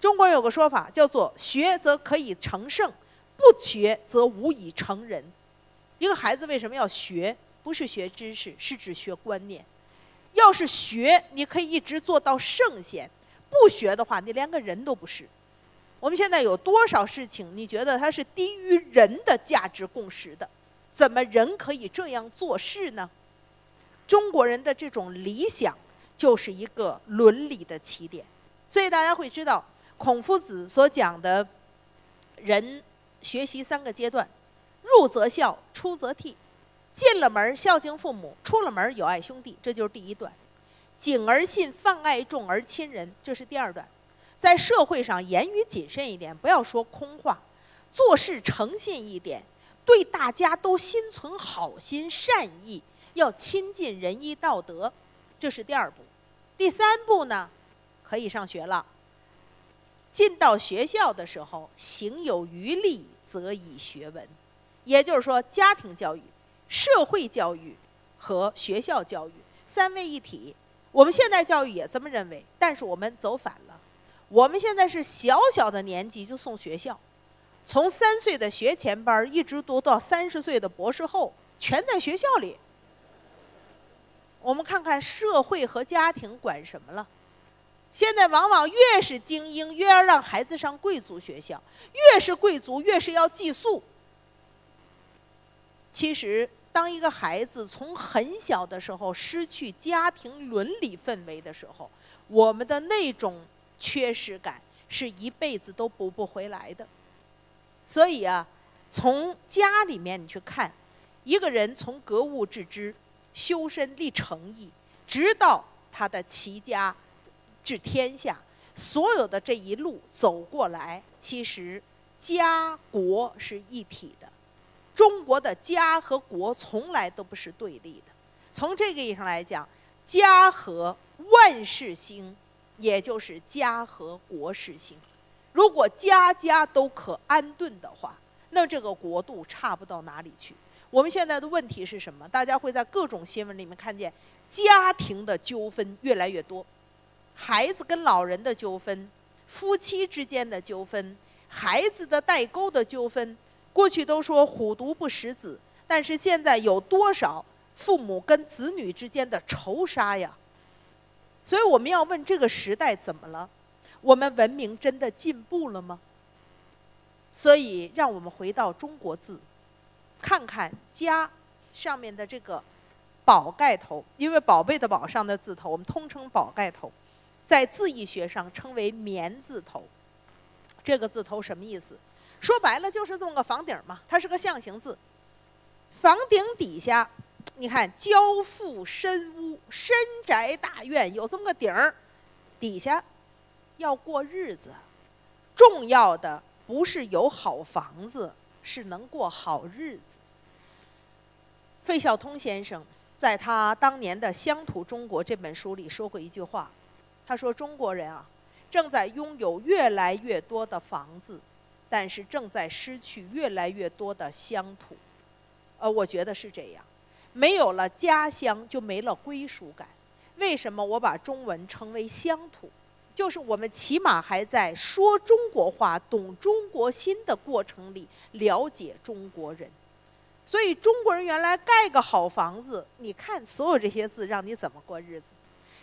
[SPEAKER 1] 中国人有个说法，叫做“学则可以成圣，不学则无以成人”。一个孩子为什么要学？不是学知识，是指学观念。要是学，你可以一直做到圣贤；不学的话，你连个人都不是。我们现在有多少事情，你觉得它是低于人的价值共识的？怎么人可以这样做事呢？中国人的这种理想，就是一个伦理的起点。所以大家会知道。孔夫子所讲的，人学习三个阶段：入则孝，出则悌。进了门孝敬父母，出了门友爱兄弟，这就是第一段。谨而信，泛爱众而亲仁，这是第二段。在社会上，言语谨慎一点，不要说空话，做事诚信一点，对大家都心存好心善意，要亲近仁义道德，这是第二步。第三步呢，可以上学了。进到学校的时候，行有余力，则以学文。也就是说，家庭教育、社会教育和学校教育三位一体。我们现代教育也这么认为，但是我们走反了。我们现在是小小的年纪就送学校，从三岁的学前班一直读到三十岁的博士后，全在学校里。我们看看社会和家庭管什么了？现在往往越是精英，越要让孩子上贵族学校；越是贵族，越是要寄宿。其实，当一个孩子从很小的时候失去家庭伦理氛围的时候，我们的那种缺失感是一辈子都补不回来的。所以啊，从家里面你去看，一个人从格物致知、修身立诚意，直到他的齐家。治天下，所有的这一路走过来，其实家国是一体的。中国的家和国从来都不是对立的。从这个意义上来讲，家和万事兴，也就是家和国事兴。如果家家都可安顿的话，那这个国度差不到哪里去。我们现在的问题是什么？大家会在各种新闻里面看见家庭的纠纷越来越多。孩子跟老人的纠纷，夫妻之间的纠纷，孩子的代沟的纠纷，过去都说虎毒不食子，但是现在有多少父母跟子女之间的仇杀呀？所以我们要问：这个时代怎么了？我们文明真的进步了吗？所以，让我们回到中国字，看看“家”上面的这个“宝”盖头，因为宝贝的“宝”上的字头，我们通称“宝”盖头。在字义学上称为“棉”字头，这个字头什么意思？说白了就是这么个房顶嘛，它是个象形字。房顶底下，你看交付深屋、深宅大院，有这么个顶儿，底下要过日子。重要的不是有好房子，是能过好日子。费孝通先生在他当年的《乡土中国》这本书里说过一句话。他说：“中国人啊，正在拥有越来越多的房子，但是正在失去越来越多的乡土。呃，我觉得是这样，没有了家乡，就没了归属感。为什么我把中文称为乡土？就是我们起码还在说中国话、懂中国心的过程里了解中国人。所以中国人原来盖个好房子，你看所有这些字，让你怎么过日子？”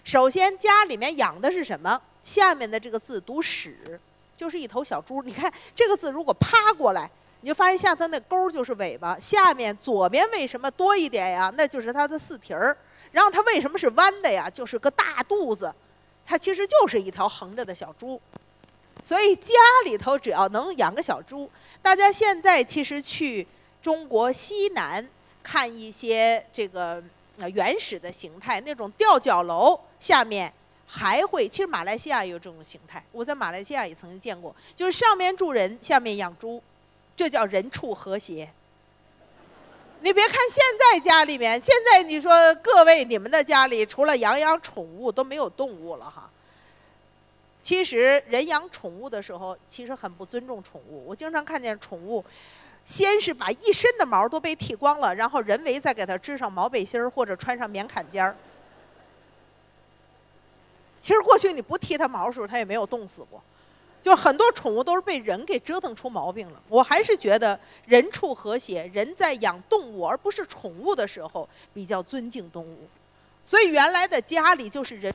[SPEAKER 1] 首先，家里面养的是什么？下面的这个字读“屎”，就是一头小猪。你看这个字，如果趴过来，你就发现下头那钩就是尾巴。下面左边为什么多一点呀？那就是它的四蹄儿。然后它为什么是弯的呀？就是个大肚子，它其实就是一条横着的小猪。所以家里头只要能养个小猪，大家现在其实去中国西南看一些这个。那原始的形态，那种吊脚楼下面还会，其实马来西亚也有这种形态。我在马来西亚也曾经见过，就是上面住人，下面养猪，这叫人畜和谐。你别看现在家里面，现在你说各位你们的家里除了养养宠物都没有动物了哈。其实人养宠物的时候，其实很不尊重宠物。我经常看见宠物。先是把一身的毛都被剃光了，然后人为再给它织上毛背心儿或者穿上棉坎肩儿。其实过去你不剃它毛的时候，它也没有冻死过。就是很多宠物都是被人给折腾出毛病了。我还是觉得人畜和谐，人在养动物而不是宠物的时候比较尊敬动物。所以原来的家里就是人。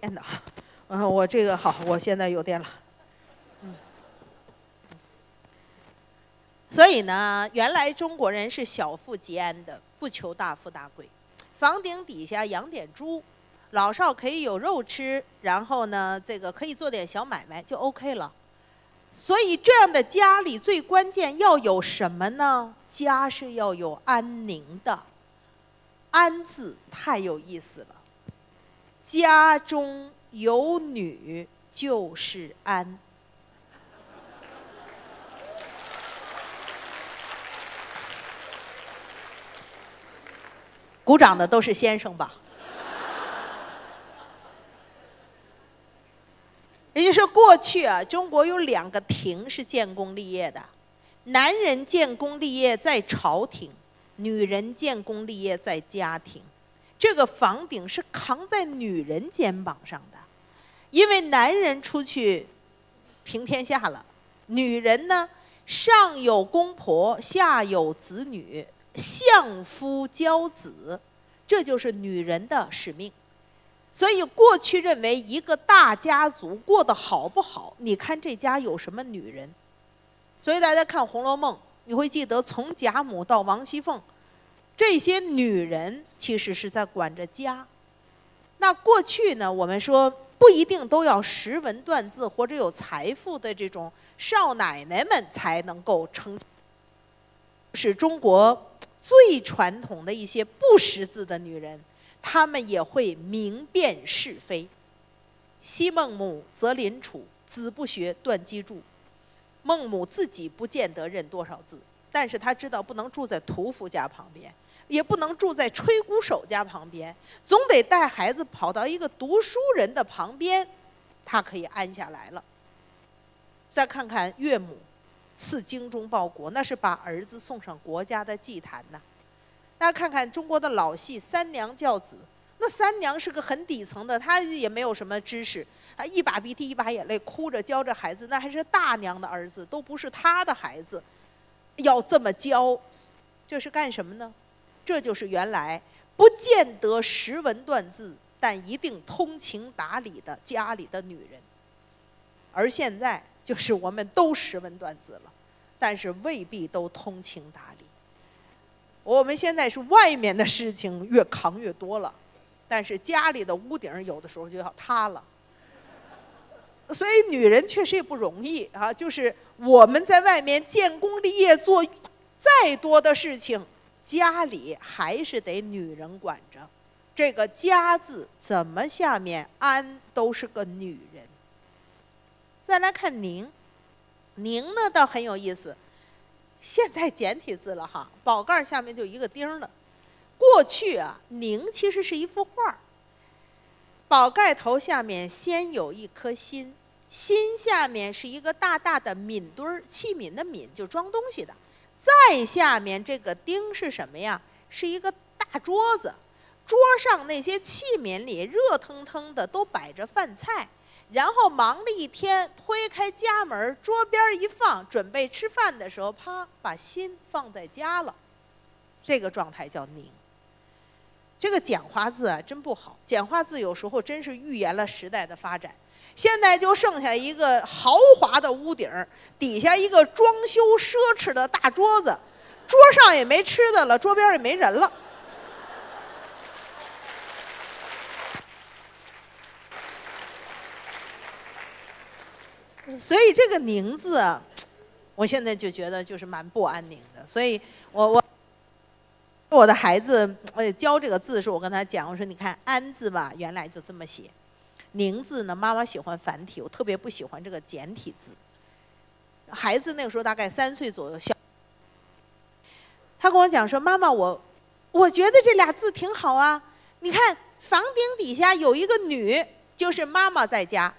[SPEAKER 1] 电脑，嗯，我这个好，我现在有电了。嗯，所以呢，原来中国人是小富即安的，不求大富大贵。房顶底下养点猪，老少可以有肉吃，然后呢，这个可以做点小买卖就 OK 了。所以这样的家里最关键要有什么呢？家是要有安宁的，安字太有意思了。家中有女就是安。鼓掌的都是先生吧？也就是说，过去啊，中国有两个庭是建功立业的，男人建功立业在朝廷，女人建功立业在家庭。这个房顶是扛在女人肩膀上的，因为男人出去平天下了，女人呢，上有公婆，下有子女，相夫教子，这就是女人的使命。所以过去认为一个大家族过得好不好，你看这家有什么女人。所以大家看《红楼梦》，你会记得从贾母到王熙凤。这些女人其实是在管着家。那过去呢，我们说不一定都要识文断字或者有财富的这种少奶奶们才能够成，是中国最传统的一些不识字的女人，她们也会明辨是非。昔孟母择邻处，子不学断机杼。孟母自己不见得认多少字，但是她知道不能住在屠夫家旁边。也不能住在吹鼓手家旁边，总得带孩子跑到一个读书人的旁边，他可以安下来了。再看看岳母赐精忠报国，那是把儿子送上国家的祭坛呐。大家看看中国的老戏《三娘教子》，那三娘是个很底层的，她也没有什么知识，啊，一把鼻涕一把眼泪，哭着教着孩子，那还是大娘的儿子，都不是她的孩子，要这么教，这是干什么呢？这就是原来不见得识文断字，但一定通情达理的家里的女人。而现在就是我们都识文断字了，但是未必都通情达理。我们现在是外面的事情越扛越多了，但是家里的屋顶有的时候就要塌了。所以女人确实也不容易啊，就是我们在外面建功立业，做再多的事情。家里还是得女人管着，这个“家”字怎么下面安都是个女人。再来看“宁”，“宁”呢倒很有意思，现在简体字了哈，宝盖下面就一个丁了。过去啊，“宁”其实是一幅画儿，宝盖头下面先有一颗心，心下面是一个大大的皿堆儿，器皿的皿就装东西的。再下面这个钉是什么呀？是一个大桌子，桌上那些器皿里热腾腾的都摆着饭菜，然后忙了一天，推开家门，桌边一放，准备吃饭的时候，啪，把心放在家了，这个状态叫宁。这个简化字啊，真不好，简化字有时候真是预言了时代的发展。现在就剩下一个豪华的屋顶底下一个装修奢侈的大桌子，桌上也没吃的了，桌边也没人了。所以这个“宁”字，我现在就觉得就是蛮不安宁的。所以我我我的孩子呃教这个字时候，我跟他讲，我说你看“安”字吧，原来就这么写。宁字呢？妈妈喜欢繁体，我特别不喜欢这个简体字。孩子那个时候大概三岁左右，小，他跟我讲说：“妈妈，我我觉得这俩字挺好啊。你看房顶底下有一个女，就是妈妈在家；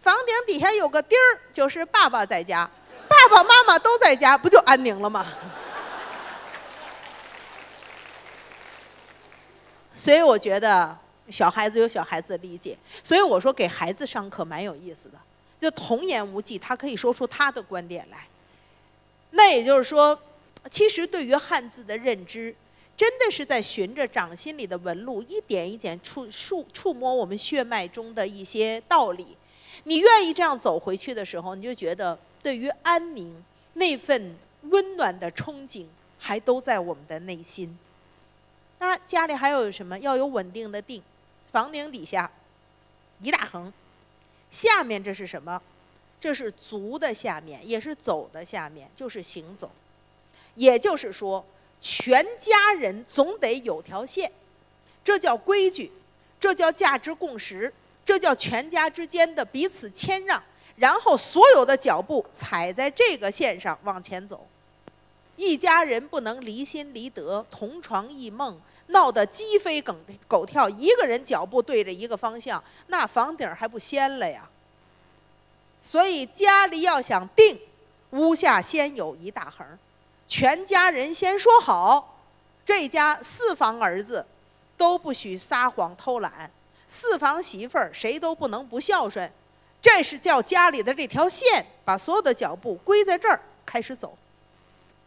[SPEAKER 1] 房顶底下有个钉儿，就是爸爸在家。爸爸妈妈都在家，不就安宁了吗？” 所以我觉得。小孩子有小孩子的理解，所以我说给孩子上课蛮有意思的，就童言无忌，他可以说出他的观点来。那也就是说，其实对于汉字的认知，真的是在循着掌心里的纹路，一点一点触触触摸我们血脉中的一些道理。你愿意这样走回去的时候，你就觉得对于安宁那份温暖的憧憬，还都在我们的内心。那家里还有什么？要有稳定的定。房顶底下一大横，下面这是什么？这是足的下面，也是走的下面，就是行走。也就是说，全家人总得有条线，这叫规矩，这叫价值共识，这叫全家之间的彼此谦让，然后所有的脚步踩在这个线上往前走。一家人不能离心离德，同床异梦。闹得鸡飞狗狗跳，一个人脚步对着一个方向，那房顶还不掀了呀？所以家里要想定，屋下先有一大横，全家人先说好，这家四房儿子都不许撒谎偷懒，四房媳妇儿谁都不能不孝顺，这是叫家里的这条线，把所有的脚步归在这儿开始走。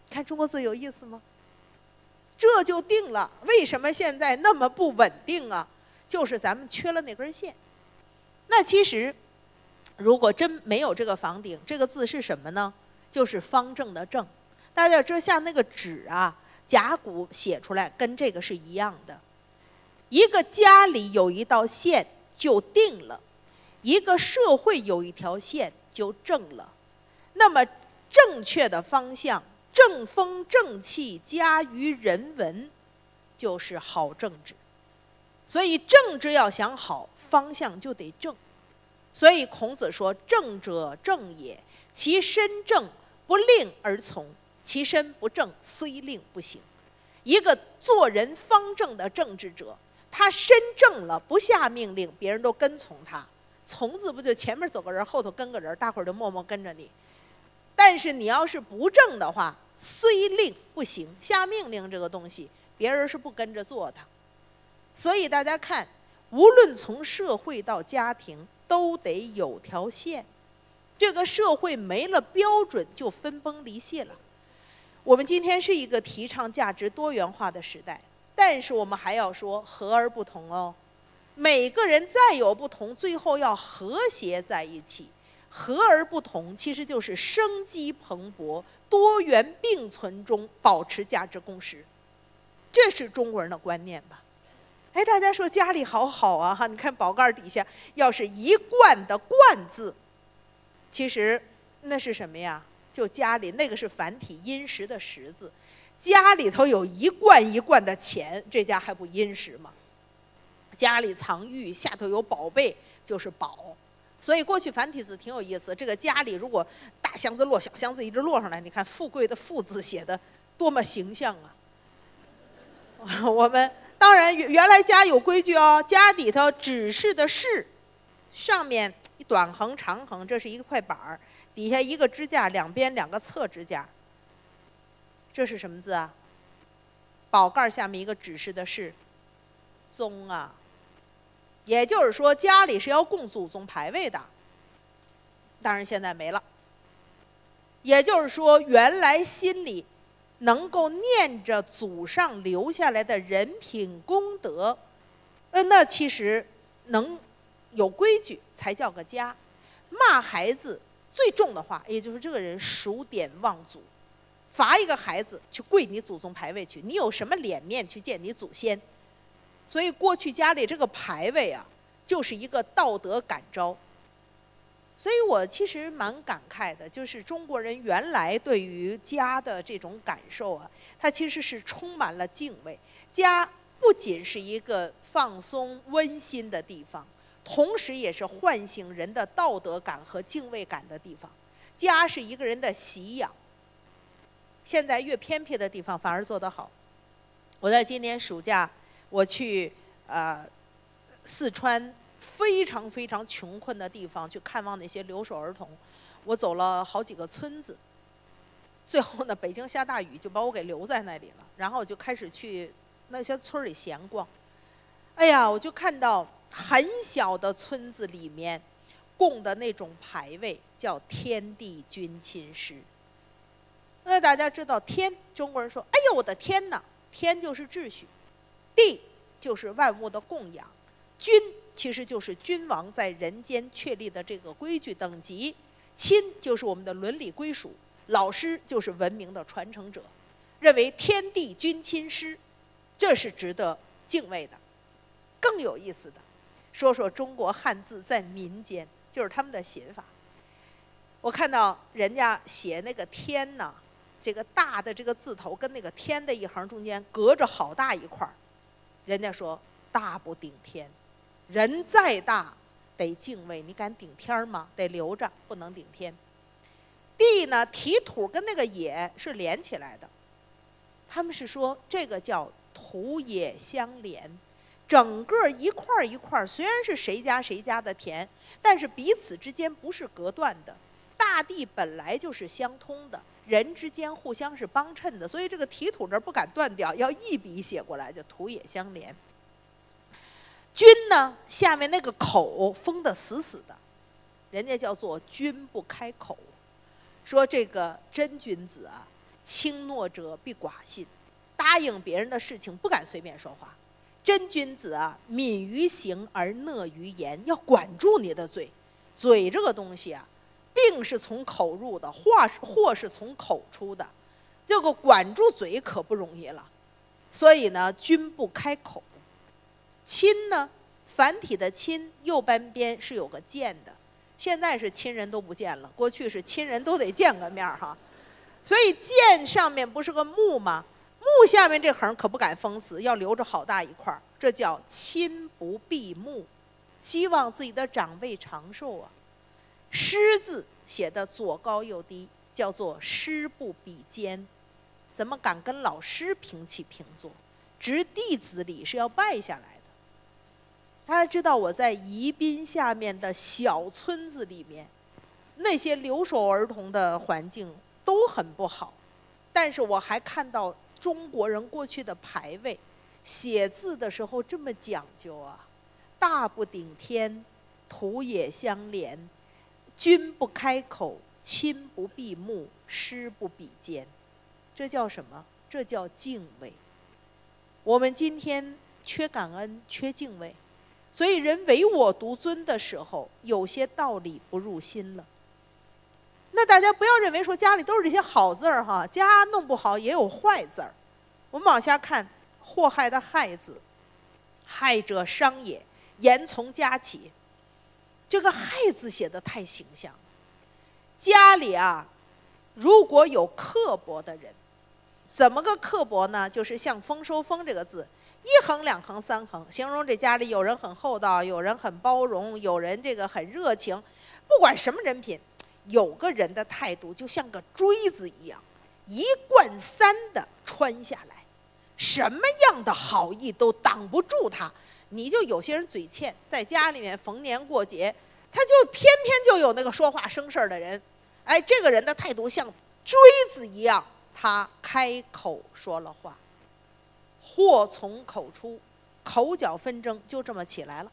[SPEAKER 1] 看中国字有意思吗？这就定了。为什么现在那么不稳定啊？就是咱们缺了那根线。那其实，如果真没有这个房顶，这个字是什么呢？就是方正的正。大家这，像那个纸啊，甲骨写出来跟这个是一样的。一个家里有一道线就定了，一个社会有一条线就正了。那么正确的方向。正风正气加于人文，就是好政治。所以政治要想好，方向就得正。所以孔子说：“正者正也，其身正不令而从；其身不正，虽令不行。”一个做人方正的政治者，他身正了，不下命令，别人都跟从他。从字不就前面走个人，后头跟个人，大伙儿就默默跟着你。但是你要是不正的话，虽令不行，下命令这个东西，别人是不跟着做的。所以大家看，无论从社会到家庭，都得有条线。这个社会没了标准，就分崩离析了。我们今天是一个提倡价值多元化的时代，但是我们还要说和而不同哦。每个人再有不同，最后要和谐在一起。和而不同，其实就是生机蓬勃、多元并存中保持价值共识，这是中国人的观念吧？哎，大家说家里好好啊哈！你看宝盖底下要是一贯的“贯”字，其实那是什么呀？就家里那个是繁体殷实的“实”字，家里头有一贯一贯的钱，这家还不殷实吗？家里藏玉，下头有宝贝，就是宝。所以过去繁体字挺有意思。这个家里如果大箱子摞小箱子一直摞上来，你看“富贵”的“富”字写的多么形象啊！我们当然原原来家有规矩哦，家底头指示的“示”，上面一短横长横，这是一块板儿，底下一个支架，两边两个侧支架。这是什么字啊？宝盖下面一个指示的“示”，宗啊。也就是说，家里是要供祖宗牌位的，当然现在没了。也就是说，原来心里能够念着祖上留下来的人品功德，呃，那其实能有规矩才叫个家。骂孩子最重的话，也就是这个人数典忘祖，罚一个孩子去跪你祖宗牌位去，你有什么脸面去见你祖先？所以过去家里这个牌位啊，就是一个道德感召。所以我其实蛮感慨的，就是中国人原来对于家的这种感受啊，它其实是充满了敬畏。家不仅是一个放松温馨的地方，同时也是唤醒人的道德感和敬畏感的地方。家是一个人的习养。现在越偏僻的地方反而做得好。我在今年暑假。我去呃四川非常非常穷困的地方去看望那些留守儿童，我走了好几个村子，最后呢北京下大雨就把我给留在那里了，然后我就开始去那些村里闲逛，哎呀，我就看到很小的村子里面供的那种牌位叫天地君亲师。那大家知道天，中国人说，哎呦我的天哪，天就是秩序。地就是万物的供养，君其实就是君王在人间确立的这个规矩等级，亲就是我们的伦理归属，老师就是文明的传承者，认为天地君亲师，这是值得敬畏的。更有意思的，说说中国汉字在民间，就是他们的写法。我看到人家写那个天呢，这个大的这个字头跟那个天的一横中间隔着好大一块儿。人家说大不顶天，人再大得敬畏，你敢顶天吗？得留着，不能顶天。地呢，提土跟那个野是连起来的，他们是说这个叫土也相连，整个一块儿一块儿，虽然是谁家谁家的田，但是彼此之间不是隔断的。大地本来就是相通的，人之间互相是帮衬的，所以这个提土这儿不敢断掉，要一笔写过来，就土也相连。君呢，下面那个口封得死死的，人家叫做君不开口。说这个真君子啊，轻诺者必寡信，答应别人的事情不敢随便说话。真君子啊，敏于行而讷于言，要管住你的嘴。嘴这个东西啊，病是从口入的，话是祸是从口出的，这个管住嘴可不容易了。所以呢，君不开口。亲呢，繁体的亲右半边是有个见的，现在是亲人都不见了，过去是亲人都得见个面儿哈。所以见上面不是个木吗？木下面这横可不敢封死，要留着好大一块儿，这叫亲不闭目，希望自己的长辈长寿啊。师字写的左高右低，叫做师不比肩，怎么敢跟老师平起平坐？执弟子礼是要拜下来的。大家知道我在宜宾下面的小村子里面，那些留守儿童的环境都很不好，但是我还看到。中国人过去的牌位，写字的时候这么讲究啊，大不顶天，土也相连，君不开口，亲不闭目，师不比肩，这叫什么？这叫敬畏。我们今天缺感恩，缺敬畏，所以人唯我独尊的时候，有些道理不入心了。那大家不要认为说家里都是这些好字儿哈，家弄不好也有坏字儿。我们往下看，祸害的害字，害者伤也，言从家起。这个害字写的太形象。家里啊，如果有刻薄的人，怎么个刻薄呢？就是像丰收丰这个字，一横两横三横，形容这家里有人很厚道，有人很包容，有人这个很热情，不管什么人品。有个人的态度就像个锥子一样，一贯三的穿下来，什么样的好意都挡不住他。你就有些人嘴欠，在家里面逢年过节，他就偏偏就有那个说话生事儿的人。哎，这个人的态度像锥子一样，他开口说了话，祸从口出，口角纷争就这么起来了。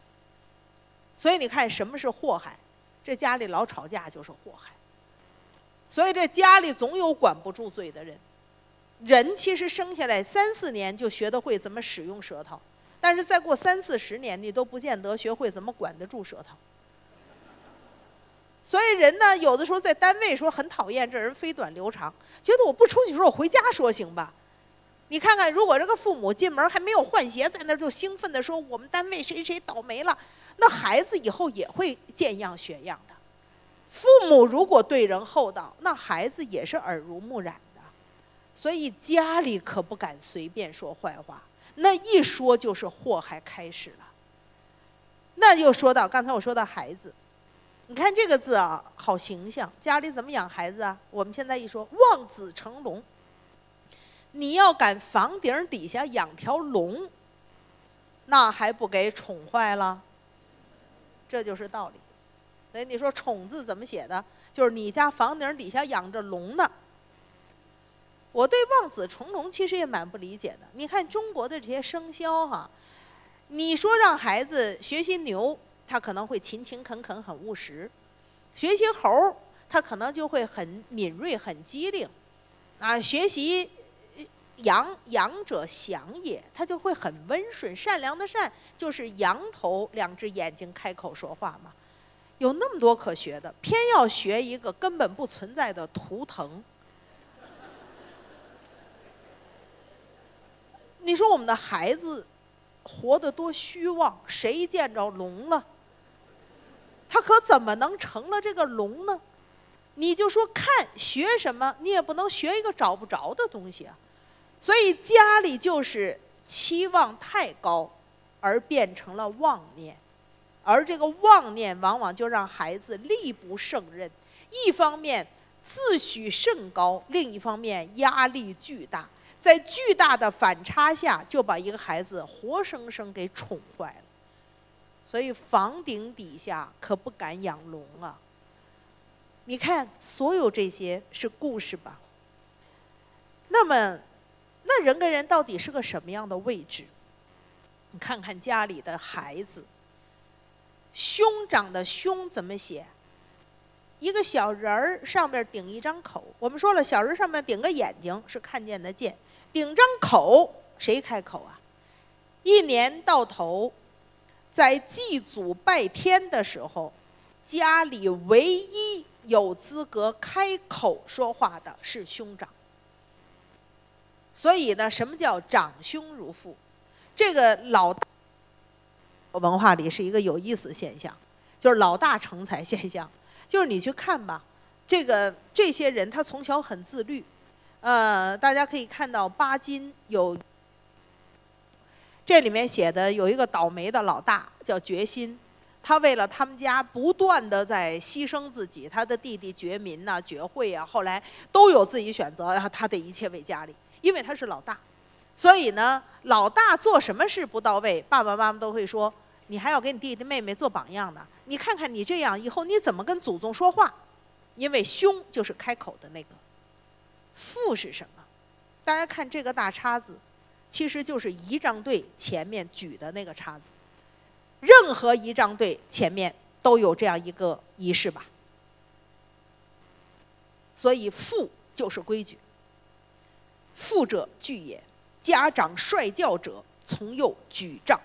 [SPEAKER 1] 所以你看，什么是祸害？这家里老吵架就是祸害，所以这家里总有管不住嘴的人。人其实生下来三四年就学得会怎么使用舌头，但是再过三四十年，你都不见得学会怎么管得住舌头。所以人呢，有的时候在单位说很讨厌这人飞短流长，觉得我不出去说，我回家说行吧？你看看，如果这个父母进门还没有换鞋，在那儿就兴奋地说我们单位谁谁倒霉了。那孩子以后也会见样学样的。父母如果对人厚道，那孩子也是耳濡目染的。所以家里可不敢随便说坏话，那一说就是祸害开始了。那又说到刚才我说到孩子，你看这个字啊，好形象。家里怎么养孩子啊？我们现在一说望子成龙，你要敢房顶底下养条龙，那还不给宠坏了？这就是道理，所以你说“宠”字怎么写的？就是你家房顶底下养着龙呢。我对望子成龙其实也蛮不理解的。你看中国的这些生肖哈，你说让孩子学习牛，他可能会勤勤恳恳、很务实；学习猴，他可能就会很敏锐、很机灵。啊，学习。羊羊者祥也，他就会很温顺、善良的善，就是羊头两只眼睛开口说话嘛。有那么多可学的，偏要学一个根本不存在的图腾。你说我们的孩子活得多虚妄，谁见着龙了，他可怎么能成了这个龙呢？你就说看学什么，你也不能学一个找不着的东西啊。所以家里就是期望太高，而变成了妄念，而这个妄念往往就让孩子力不胜任。一方面自诩甚高，另一方面压力巨大。在巨大的反差下，就把一个孩子活生生给宠坏了。所以房顶底下可不敢养龙啊！你看，所有这些是故事吧？那么，那人跟人到底是个什么样的位置？你看看家里的孩子，兄长的兄怎么写？一个小人儿上面顶一张口。我们说了，小人上面顶个眼睛是看见的见，顶张口谁开口啊？一年到头，在祭祖拜天的时候，家里唯一有资格开口说话的是兄长。所以呢，什么叫长兄如父？这个老文化里是一个有意思现象，就是老大成才现象。就是你去看吧，这个这些人他从小很自律，呃，大家可以看到巴金有这里面写的有一个倒霉的老大叫决心，他为了他们家不断的在牺牲自己，他的弟弟觉民呐、觉慧啊，后来都有自己选择，然后他得一切为家里，因为他是老大。所以呢，老大做什么事不到位，爸爸妈妈都会说：“你还要给你弟弟妹妹做榜样呢。你看看你这样，以后你怎么跟祖宗说话？因为兄就是开口的那个，父是什么？大家看这个大叉子，其实就是仪仗队前面举的那个叉子。任何仪仗队前面都有这样一个仪式吧。所以父就是规矩，父者具也。”家长率教者，从幼举杖。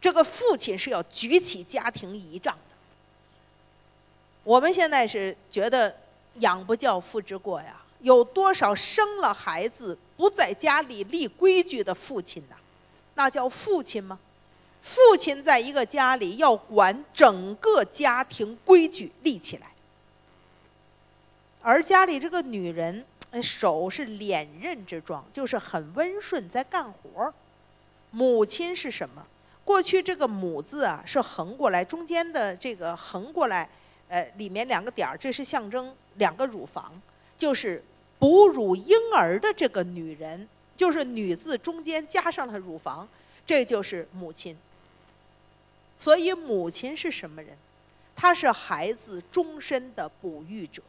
[SPEAKER 1] 这个父亲是要举起家庭仪仗的。我们现在是觉得养不教，父之过呀。有多少生了孩子不在家里立规矩的父亲呢？那叫父亲吗？父亲在一个家里要管整个家庭规矩立起来，而家里这个女人。手是脸刃之状，就是很温顺，在干活儿。母亲是什么？过去这个“母”字啊，是横过来，中间的这个横过来，呃，里面两个点儿，这是象征两个乳房，就是哺乳婴儿的这个女人，就是女字中间加上了乳房，这就是母亲。所以，母亲是什么人？她是孩子终身的哺育者，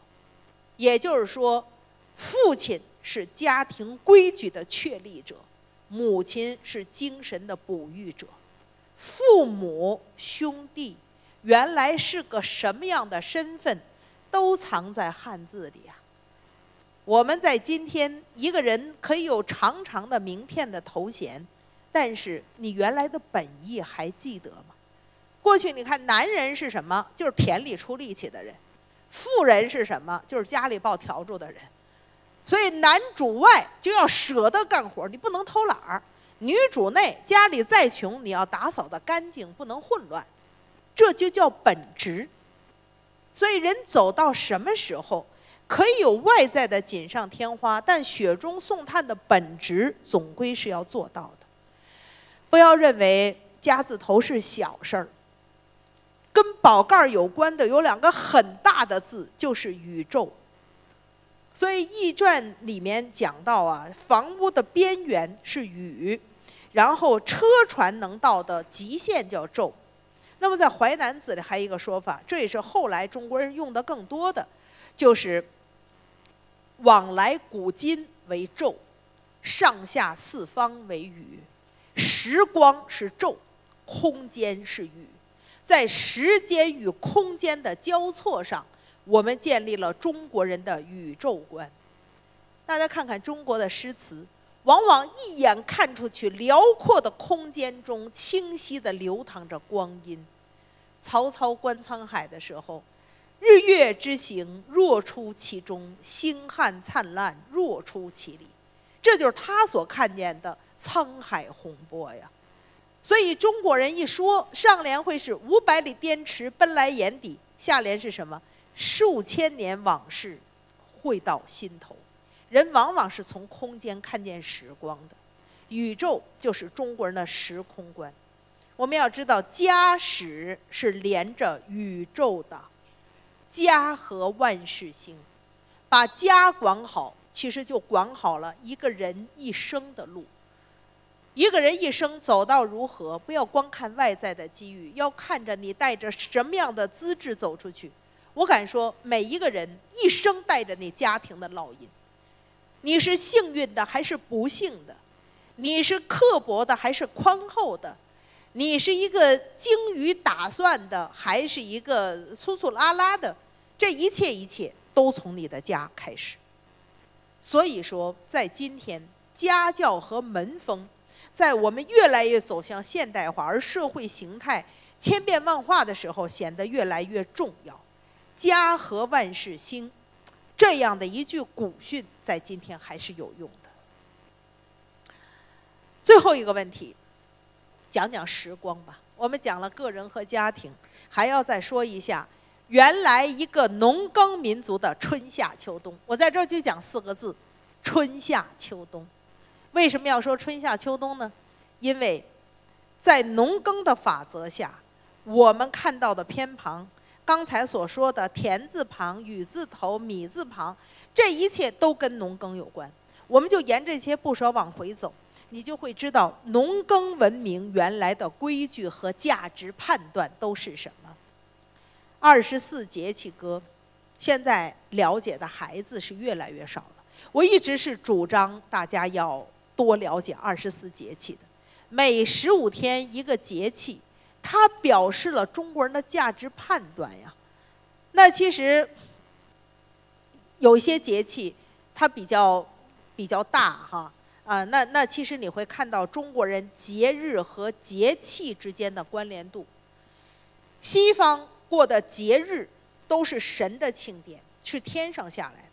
[SPEAKER 1] 也就是说。父亲是家庭规矩的确立者，母亲是精神的哺育者。父母兄弟原来是个什么样的身份，都藏在汉字里啊。我们在今天，一个人可以有长长的名片的头衔，但是你原来的本意还记得吗？过去你看，男人是什么？就是田里出力气的人；妇人是什么？就是家里抱笤帚的人。所以男主外就要舍得干活，你不能偷懒儿；女主内家里再穷，你要打扫的干净，不能混乱，这就叫本职。所以人走到什么时候，可以有外在的锦上添花，但雪中送炭的本职总归是要做到的。不要认为家字头是小事儿，跟宝盖儿有关的有两个很大的字，就是宇宙。所以《易传》里面讲到啊，房屋的边缘是宇，然后车船能到的极限叫宙。那么在《淮南子》里还有一个说法，这也是后来中国人用的更多的，就是往来古今为宙，上下四方为宇，时光是宙，空间是宇，在时间与空间的交错上。我们建立了中国人的宇宙观。大家看看中国的诗词，往往一眼看出去，辽阔的空间中清晰地流淌着光阴。曹操观沧海的时候，“日月之行，若出其中；星汉灿烂，若出其里。”这就是他所看见的沧海洪波呀。所以中国人一说，上联会是“五百里滇池奔来眼底”，下联是什么？数千年往事汇到心头，人往往是从空间看见时光的，宇宙就是中国人的时空观。我们要知道，家史是连着宇宙的，家和万事兴，把家管好，其实就管好了一个人一生的路。一个人一生走到如何，不要光看外在的机遇，要看着你带着什么样的资质走出去。我敢说，每一个人一生带着你家庭的烙印。你是幸运的还是不幸的？你是刻薄的还是宽厚的？你是一个精于打算的还是一个粗粗拉拉的？这一切一切都从你的家开始。所以说，在今天，家教和门风。在我们越来越走向现代化，而社会形态千变万化的时候，显得越来越重要。家和万事兴，这样的一句古训，在今天还是有用的。最后一个问题，讲讲时光吧。我们讲了个人和家庭，还要再说一下原来一个农耕民族的春夏秋冬。我在这儿就讲四个字：春夏秋冬。为什么要说春夏秋冬呢？因为，在农耕的法则下，我们看到的偏旁，刚才所说的田字旁、雨字头、米字旁，这一切都跟农耕有关。我们就沿这些部首往回走，你就会知道农耕文明原来的规矩和价值判断都是什么。二十四节气歌，现在了解的孩子是越来越少了。我一直是主张大家要。多了解二十四节气的，每十五天一个节气，它表示了中国人的价值判断呀。那其实有些节气，它比较比较大哈啊，那那其实你会看到中国人节日和节气之间的关联度。西方过的节日都是神的庆典，是天上下来的；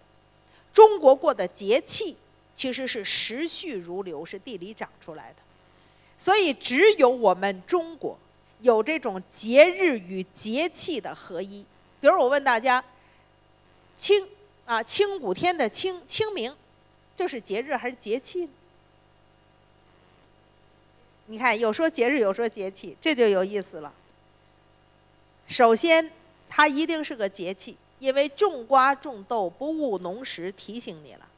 [SPEAKER 1] 中国过的节气。其实是时序如流，是地里长出来的，所以只有我们中国有这种节日与节气的合一。比如我问大家，清啊，清谷天的清清明，这是节日还是节气？你看，有说节日，有说节气，这就有意思了。首先，它一定是个节气，因为种瓜种豆不误农时，提醒你了。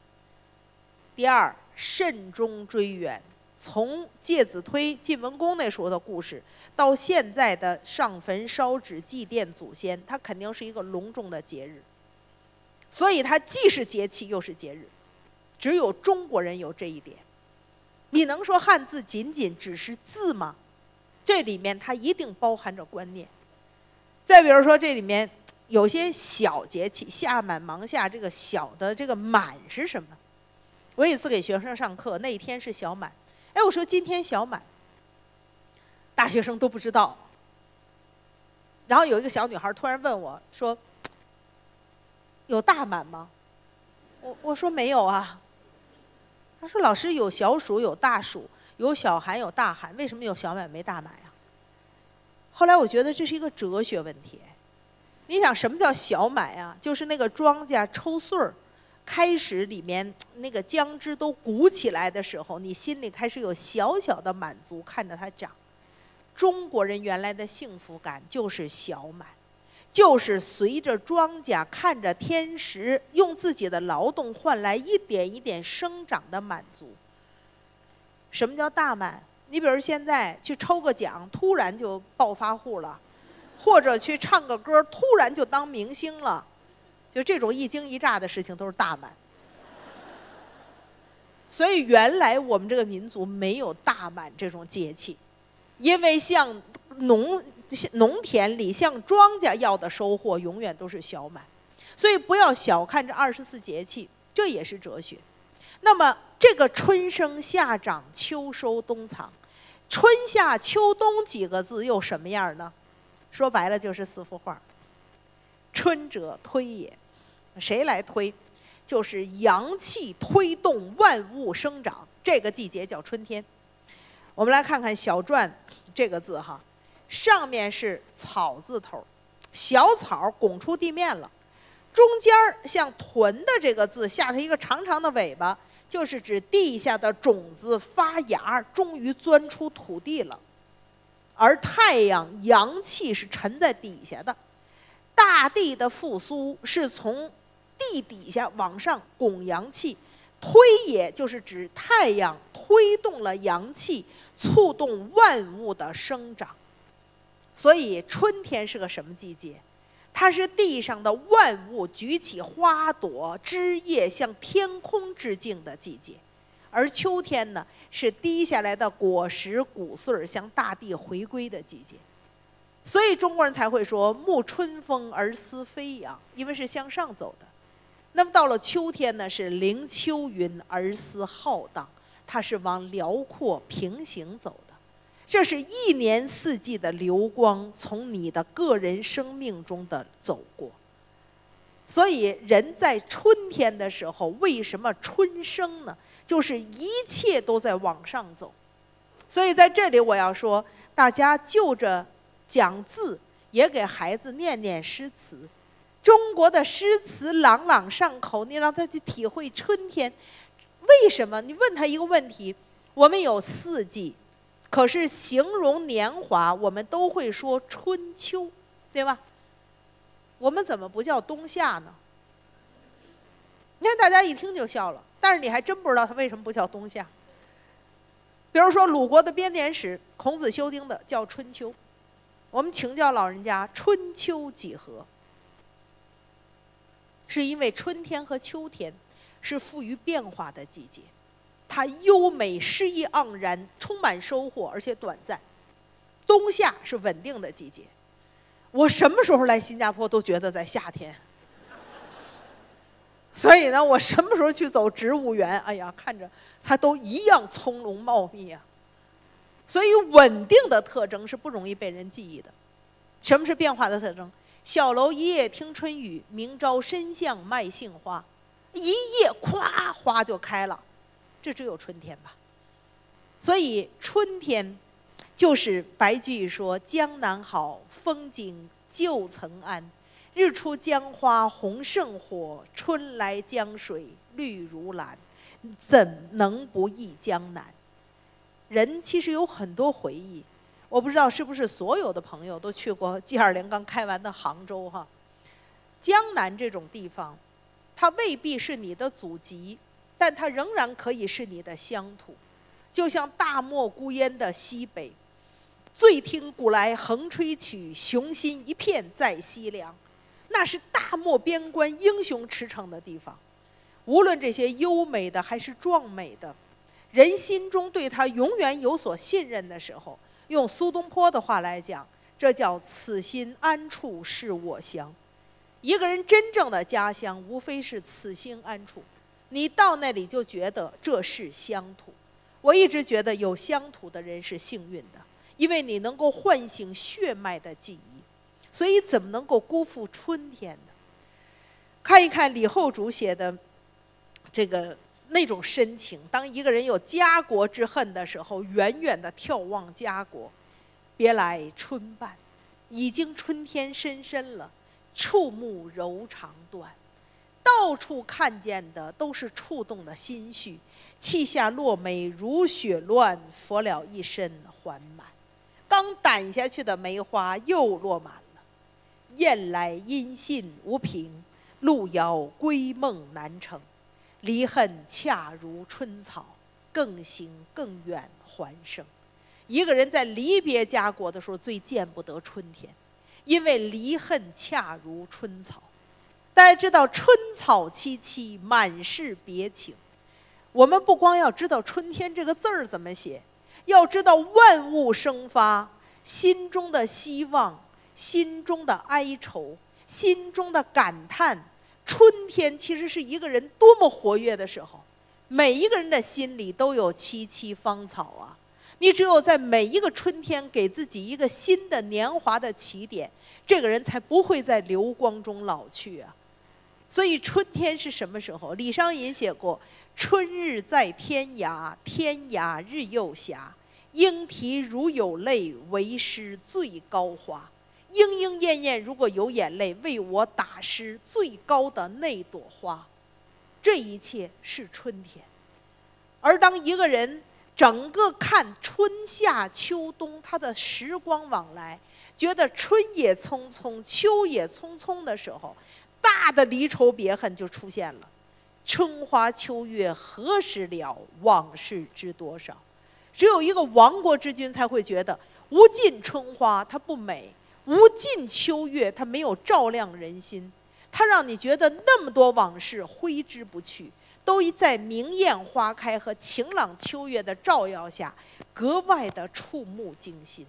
[SPEAKER 1] 第二，慎终追远，从介子推晋文公那时候的故事，到现在的上坟烧纸祭奠祖先，它肯定是一个隆重的节日。所以它既是节气又是节日，只有中国人有这一点。你能说汉字仅仅只是字吗？这里面它一定包含着观念。再比如说，这里面有些小节气，夏满芒夏，这个小的这个满是什么？我有一次给学生上课，那一天是小满，哎，我说今天小满，大学生都不知道。然后有一个小女孩突然问我说：“有大满吗？”我我说没有啊。他说：“老师有小暑有大暑，有小寒有大寒，为什么有小满没大满呀？”后来我觉得这是一个哲学问题。你想什么叫小满呀？就是那个庄稼抽穗儿。开始里面那个姜汁都鼓起来的时候，你心里开始有小小的满足，看着它长。中国人原来的幸福感就是小满，就是随着庄稼看着天时，用自己的劳动换来一点一点生长的满足。什么叫大满？你比如现在去抽个奖，突然就暴发户了，或者去唱个歌，突然就当明星了。就这种一惊一乍的事情都是大满，所以原来我们这个民族没有大满这种节气，因为像农农田里向庄稼要的收获永远都是小满，所以不要小看这二十四节气，这也是哲学。那么这个春生夏长秋收冬藏，春夏秋冬几个字又什么样呢？说白了就是四幅画。春者推也。谁来推？就是阳气推动万物生长，这个季节叫春天。我们来看看小篆这个字哈，上面是草字头，小草拱出地面了，中间儿像豚的这个字，下头一个长长的尾巴，就是指地下的种子发芽，终于钻出土地了。而太阳阳气是沉在底下的，大地的复苏是从。地底下往上拱阳气，推也就是指太阳推动了阳气，促动万物的生长。所以春天是个什么季节？它是地上的万物举起花朵、枝叶向天空致敬的季节，而秋天呢，是滴下来的果实、谷穗向大地回归的季节。所以中国人才会说“沐春风而思飞扬”，因为是向上走的。那么到了秋天呢，是凌秋云而思浩荡，它是往辽阔平行走的。这是一年四季的流光从你的个人生命中的走过。所以人在春天的时候，为什么春生呢？就是一切都在往上走。所以在这里我要说，大家就着讲字，也给孩子念念诗词。中国的诗词朗朗上口，你让他去体会春天。为什么？你问他一个问题：我们有四季，可是形容年华，我们都会说春秋，对吧？我们怎么不叫冬夏呢？你看大家一听就笑了，但是你还真不知道他为什么不叫冬夏。比如说鲁国的编年史，孔子修订的叫春秋。我们请教老人家，春秋几何？是因为春天和秋天是富于变化的季节，它优美、诗意盎然、充满收获，而且短暂。冬夏是稳定的季节，我什么时候来新加坡都觉得在夏天。所以呢，我什么时候去走植物园，哎呀，看着它都一样葱茏茂密啊。所以稳定的特征是不容易被人记忆的。什么是变化的特征？小楼一夜听春雨，明朝深巷卖杏花。一夜咵花就开了，这只有春天吧。所以春天，就是白居易说：“江南好，风景旧曾谙。日出江花红胜火，春来江水绿如蓝。怎能不忆江南？”人其实有很多回忆。我不知道是不是所有的朋友都去过 G 二零刚开完的杭州哈，江南这种地方，它未必是你的祖籍，但它仍然可以是你的乡土。就像大漠孤烟的西北，醉听古来横吹曲，雄心一片在西凉，那是大漠边关英雄驰骋的地方。无论这些优美的还是壮美的，人心中对他永远有所信任的时候。用苏东坡的话来讲，这叫“此心安处是我乡”。一个人真正的家乡，无非是此心安处。你到那里就觉得这是乡土。我一直觉得有乡土的人是幸运的，因为你能够唤醒血脉的记忆。所以怎么能够辜负春天呢？看一看李后主写的这个。那种深情，当一个人有家国之恨的时候，远远的眺望家国，别来春半，已经春天深深了，触目柔肠断，到处看见的都是触动的心绪，气下落梅如雪乱，佛了一身还满，刚掸下去的梅花又落满了，雁来音信无凭，路遥归梦难成。离恨恰如春草，更行更远还生。一个人在离别家国的时候，最见不得春天，因为离恨恰如春草。大家知道“春草萋萋，满是别情”。我们不光要知道“春天”这个字儿怎么写，要知道万物生发，心中的希望，心中的哀愁，心中的感叹。春天其实是一个人多么活跃的时候，每一个人的心里都有萋萋芳草啊！你只有在每一个春天给自己一个新的年华的起点，这个人才不会在流光中老去啊！所以春天是什么时候？李商隐写过：“春日在天涯，天涯日又斜。莺啼如有泪，为师最高华。”莺莺燕燕，如果有眼泪，为我打湿最高的那朵花。这一切是春天。而当一个人整个看春夏秋冬，他的时光往来，觉得春也匆匆，秋也匆匆的时候，大的离愁别恨就出现了。春花秋月何时了？往事知多少？只有一个亡国之君才会觉得无尽春花它不美，无尽秋月它没有照亮人心，它让你觉得那么多往事挥之不去，都在明艳花开和晴朗秋月的照耀下，格外的触目惊心。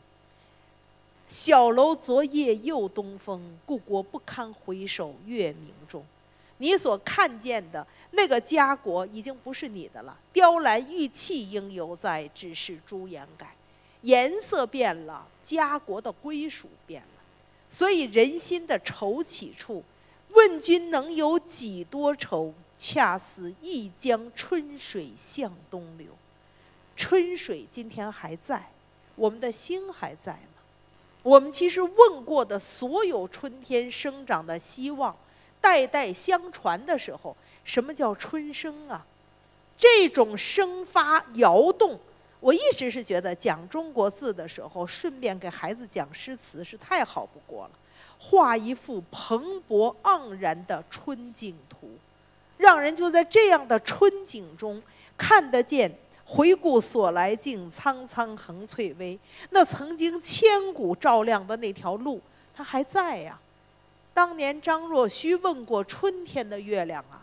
[SPEAKER 1] 小楼昨夜又东风，故国不堪回首月明中。你所看见的那个家国已经不是你的了，雕栏玉砌应犹在，只是朱颜改。颜色变了，家国的归属变了。所以人心的愁起处，问君能有几多愁？恰似一江春水向东流。春水今天还在，我们的心还在吗？我们其实问过的所有春天生长的希望，代代相传的时候，什么叫春生啊？这种生发摇动，我一直是觉得讲中国字的时候，顺便给孩子讲诗词是太好不过了，画一幅蓬勃盎然的春景图，让人就在这样的春景中看得见。回顾所来径，苍苍横翠微。那曾经千古照亮的那条路，它还在呀。当年张若虚问过春天的月亮啊：“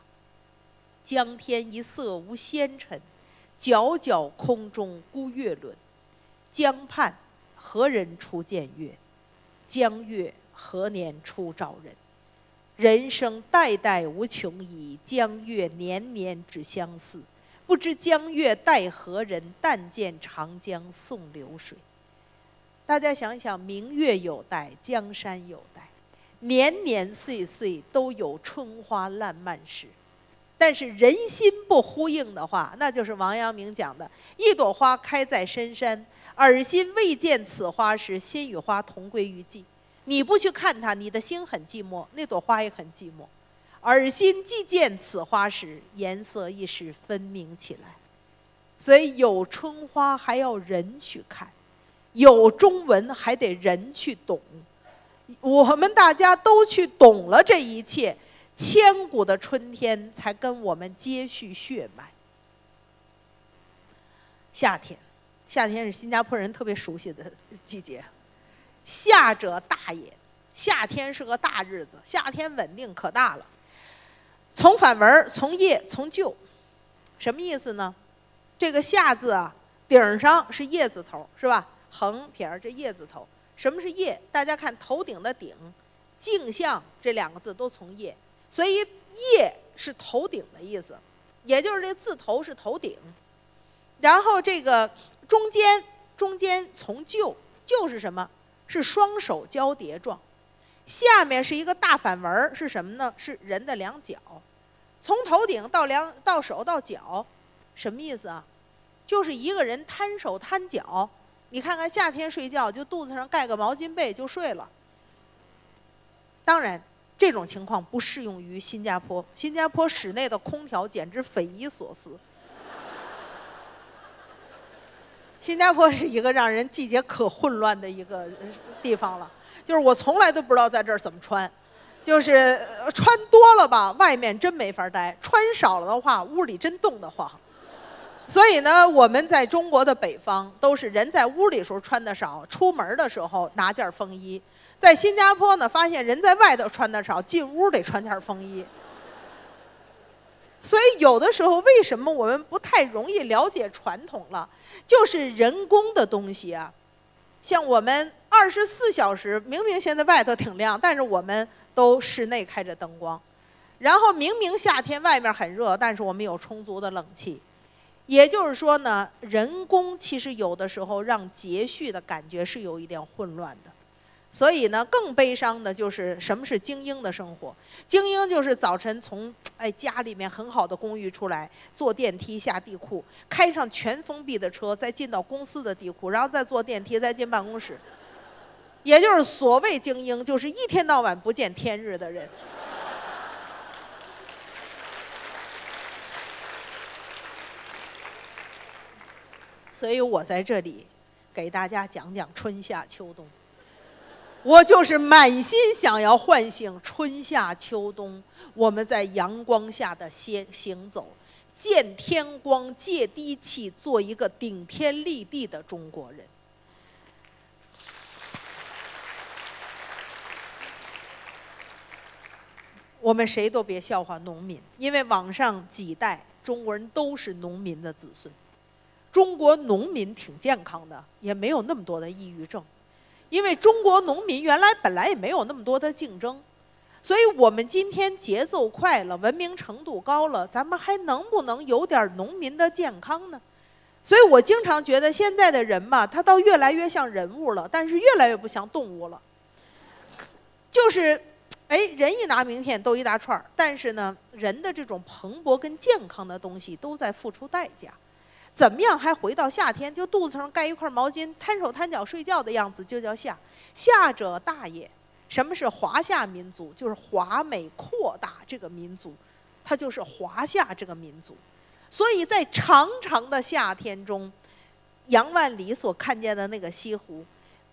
[SPEAKER 1] 江天一色无纤尘，皎皎空中孤月轮。江畔何人初见月？江月何年初照人？人生代代无穷已，江月年年只相似。”不知江月待何人？但见长江送流水。大家想想，明月有待，江山有待，年年岁岁都有春花烂漫时。但是人心不呼应的话，那就是王阳明讲的：“一朵花开在深山，尔心未见此花时，心与花同归于尽。”你不去看它，你的心很寂寞，那朵花也很寂寞。耳心既见此花时，颜色一时分明起来。所以有春花还要人去看，有中文还得人去懂。我们大家都去懂了这一切，千古的春天才跟我们接续血脉。夏天，夏天是新加坡人特别熟悉的季节。夏者大也，夏天是个大日子，夏天稳定可大了。从反文从叶从旧，什么意思呢？这个夏字啊，顶上是叶字头，是吧？横撇儿这叶字头。什么是叶？大家看头顶的顶，镜像这两个字都从叶，所以叶是头顶的意思，也就是这字头是头顶。然后这个中间中间从旧，旧是什么？是双手交叠状。下面是一个大反文儿，是什么呢？是人的两脚，从头顶到两到手到脚，什么意思啊？就是一个人摊手摊脚。你看看夏天睡觉，就肚子上盖个毛巾被就睡了。当然，这种情况不适用于新加坡，新加坡室内的空调简直匪夷所思。新加坡是一个让人季节可混乱的一个地方了。就是我从来都不知道在这儿怎么穿，就是穿多了吧，外面真没法待；穿少了的话，屋里真冻得慌。所以呢，我们在中国的北方都是人在屋里时候穿的少，出门的时候拿件风衣；在新加坡呢，发现人在外头穿的少，进屋得穿件风衣。所以有的时候，为什么我们不太容易了解传统了？就是人工的东西啊。像我们二十四小时，明明现在外头挺亮，但是我们都室内开着灯光。然后明明夏天外面很热，但是我们有充足的冷气。也就是说呢，人工其实有的时候让节序的感觉是有一点混乱的。所以呢，更悲伤的就是什么是精英的生活？精英就是早晨从哎家里面很好的公寓出来，坐电梯下地库，开上全封闭的车，再进到公司的地库，然后再坐电梯再进办公室。也就是所谓精英，就是一天到晚不见天日的人。所以我在这里给大家讲讲春夏秋冬。我就是满心想要唤醒春夏秋冬我们在阳光下的行行走，见天光，接地气，做一个顶天立地的中国人。我们谁都别笑话农民，因为往上几代中国人都是农民的子孙。中国农民挺健康的，也没有那么多的抑郁症，因为中国农民原来本来也没有那么多的竞争，所以我们今天节奏快了，文明程度高了，咱们还能不能有点农民的健康呢？所以我经常觉得现在的人嘛，他倒越来越像人物了，但是越来越不像动物了，就是。哎，人一拿名片都一大串儿，但是呢，人的这种蓬勃跟健康的东西都在付出代价。怎么样还回到夏天？就肚子上盖一块毛巾，摊手摊脚睡觉的样子就叫夏。夏者大也。什么是华夏民族？就是华美扩大这个民族，它就是华夏这个民族。所以在长长的夏天中，杨万里所看见的那个西湖。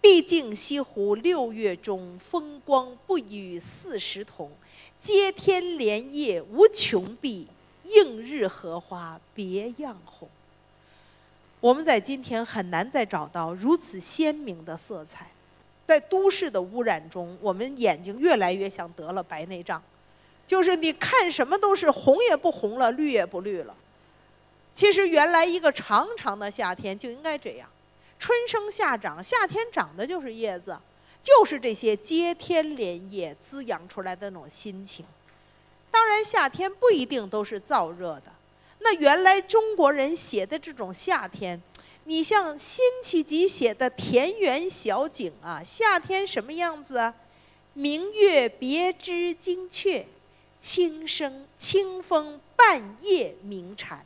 [SPEAKER 1] 毕竟西湖六月中，风光不与四时同。接天莲叶无穷碧，映日荷花别样红。我们在今天很难再找到如此鲜明的色彩。在都市的污染中，我们眼睛越来越像得了白内障，就是你看什么都是红也不红了，绿也不绿了。其实原来一个长长的夏天就应该这样。春生夏长，夏天长的就是叶子，就是这些接天莲叶滋养出来的那种心情。当然，夏天不一定都是燥热的。那原来中国人写的这种夏天，你像辛弃疾写的田园小景啊，夏天什么样子啊？明月别枝惊鹊，清声清风半夜鸣蝉。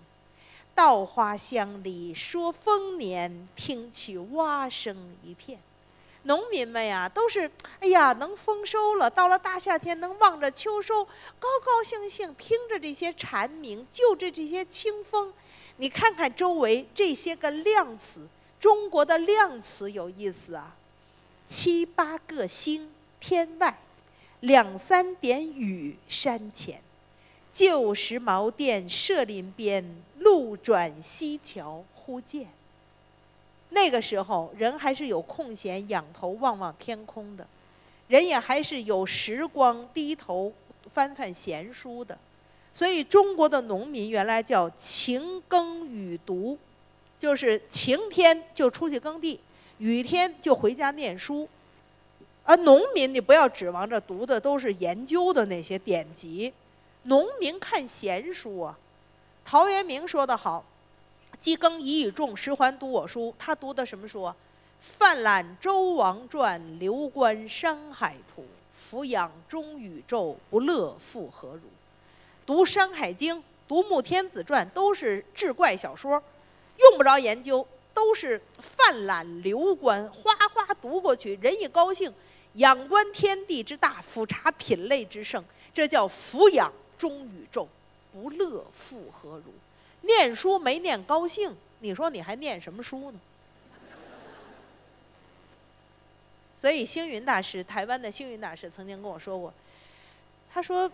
[SPEAKER 1] 稻花香里说丰年，听取蛙声一片。农民们呀，都是哎呀，能丰收了。到了大夏天，能望着秋收，高高兴兴听着这些蝉鸣，就着这些清风。你看看周围这些个量词，中国的量词有意思啊。七八个星天外，两三点雨山前。旧时茅店社林边。路转溪桥忽见。那个时候，人还是有空闲仰头望望天空的，人也还是有时光低头翻翻闲书的。所以，中国的农民原来叫晴耕雨读，就是晴天就出去耕地，雨天就回家念书。而农民，你不要指望着读的都是研究的那些典籍，农民看闲书啊。陶渊明说得好：“鸡耕蚁与众，十环读我书。”他读的什么书？泛览周王传，流观山海图，俯仰中宇宙，不乐复何如？读《山海经》，读《穆天子传》，都是志怪小说，用不着研究，都是泛览流观，哗哗读过去，人一高兴，仰观天地之大，俯察品类之盛，这叫俯仰中宇宙。不乐复何如？念书没念高兴，你说你还念什么书呢？所以星云大师，台湾的星云大师曾经跟我说过，他说：“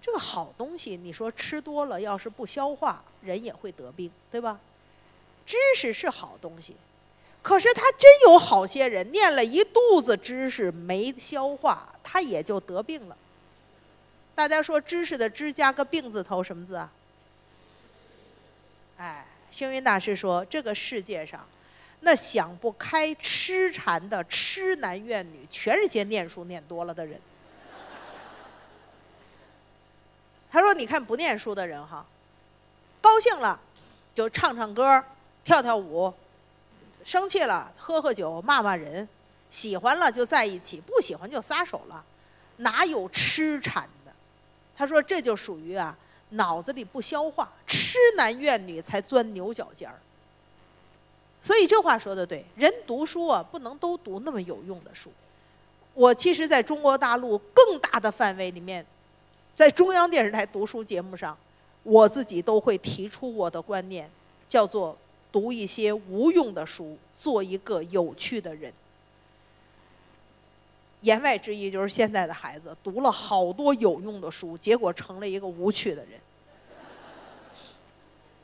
[SPEAKER 1] 这个好东西，你说吃多了，要是不消化，人也会得病，对吧？知识是好东西，可是他真有好些人念了一肚子知识没消化，他也就得病了。”大家说知识的“知”加个病字头，什么字啊？哎，星云大师说，这个世界上，那想不开、痴缠的痴男怨女，全是些念书念多了的人。他说：“你看不念书的人哈，高兴了就唱唱歌、跳跳舞，生气了喝喝酒、骂骂人，喜欢了就在一起，不喜欢就撒手了，哪有痴缠？”他说：“这就属于啊，脑子里不消化，痴男怨女才钻牛角尖儿。所以这话说的对，人读书啊，不能都读那么有用的书。我其实在中国大陆更大的范围里面，在中央电视台读书节目上，我自己都会提出我的观念，叫做读一些无用的书，做一个有趣的人。言外之意就是现在的孩子读了好多有用的书，结果成了一个无趣的人。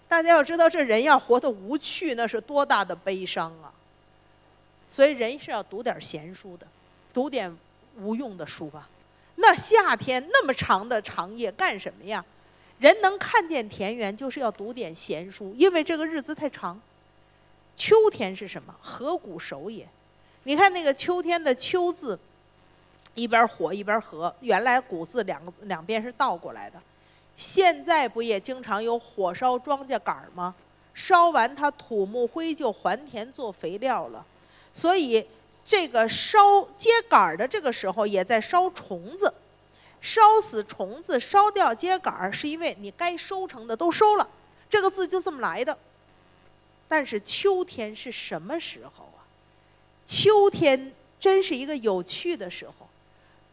[SPEAKER 1] 大家要知道，这人要活得无趣，那是多大的悲伤啊！所以人是要读点闲书的，读点无用的书吧。那夏天那么长的长夜干什么呀？人能看见田园，就是要读点闲书，因为这个日子太长。秋天是什么？河谷守也。你看那个秋天的“秋”字，一边火一边河，原来“谷”字两个两边是倒过来的。现在不也经常有火烧庄稼杆儿吗？烧完它土木灰就还田做肥料了，所以这个烧秸秆儿的这个时候也在烧虫子，烧死虫子，烧掉秸秆儿，是因为你该收成的都收了，这个字就这么来的。但是秋天是什么时候啊？秋天真是一个有趣的时候，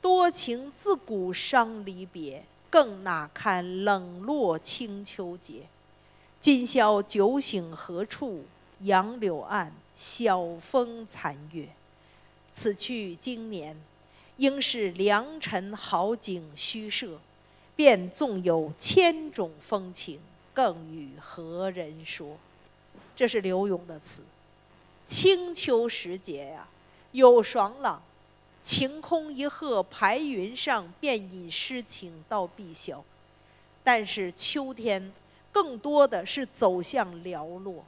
[SPEAKER 1] 多情自古伤离别。更哪堪冷落清秋节？今宵酒醒何处？杨柳岸，晓风残月。此去经年，应是良辰好景虚设。便纵有千种风情，更与何人说？这是柳永的词。清秋时节呀，有爽朗。晴空一鹤排云上，便引诗情到碧霄。但是秋天更多的是走向寥落，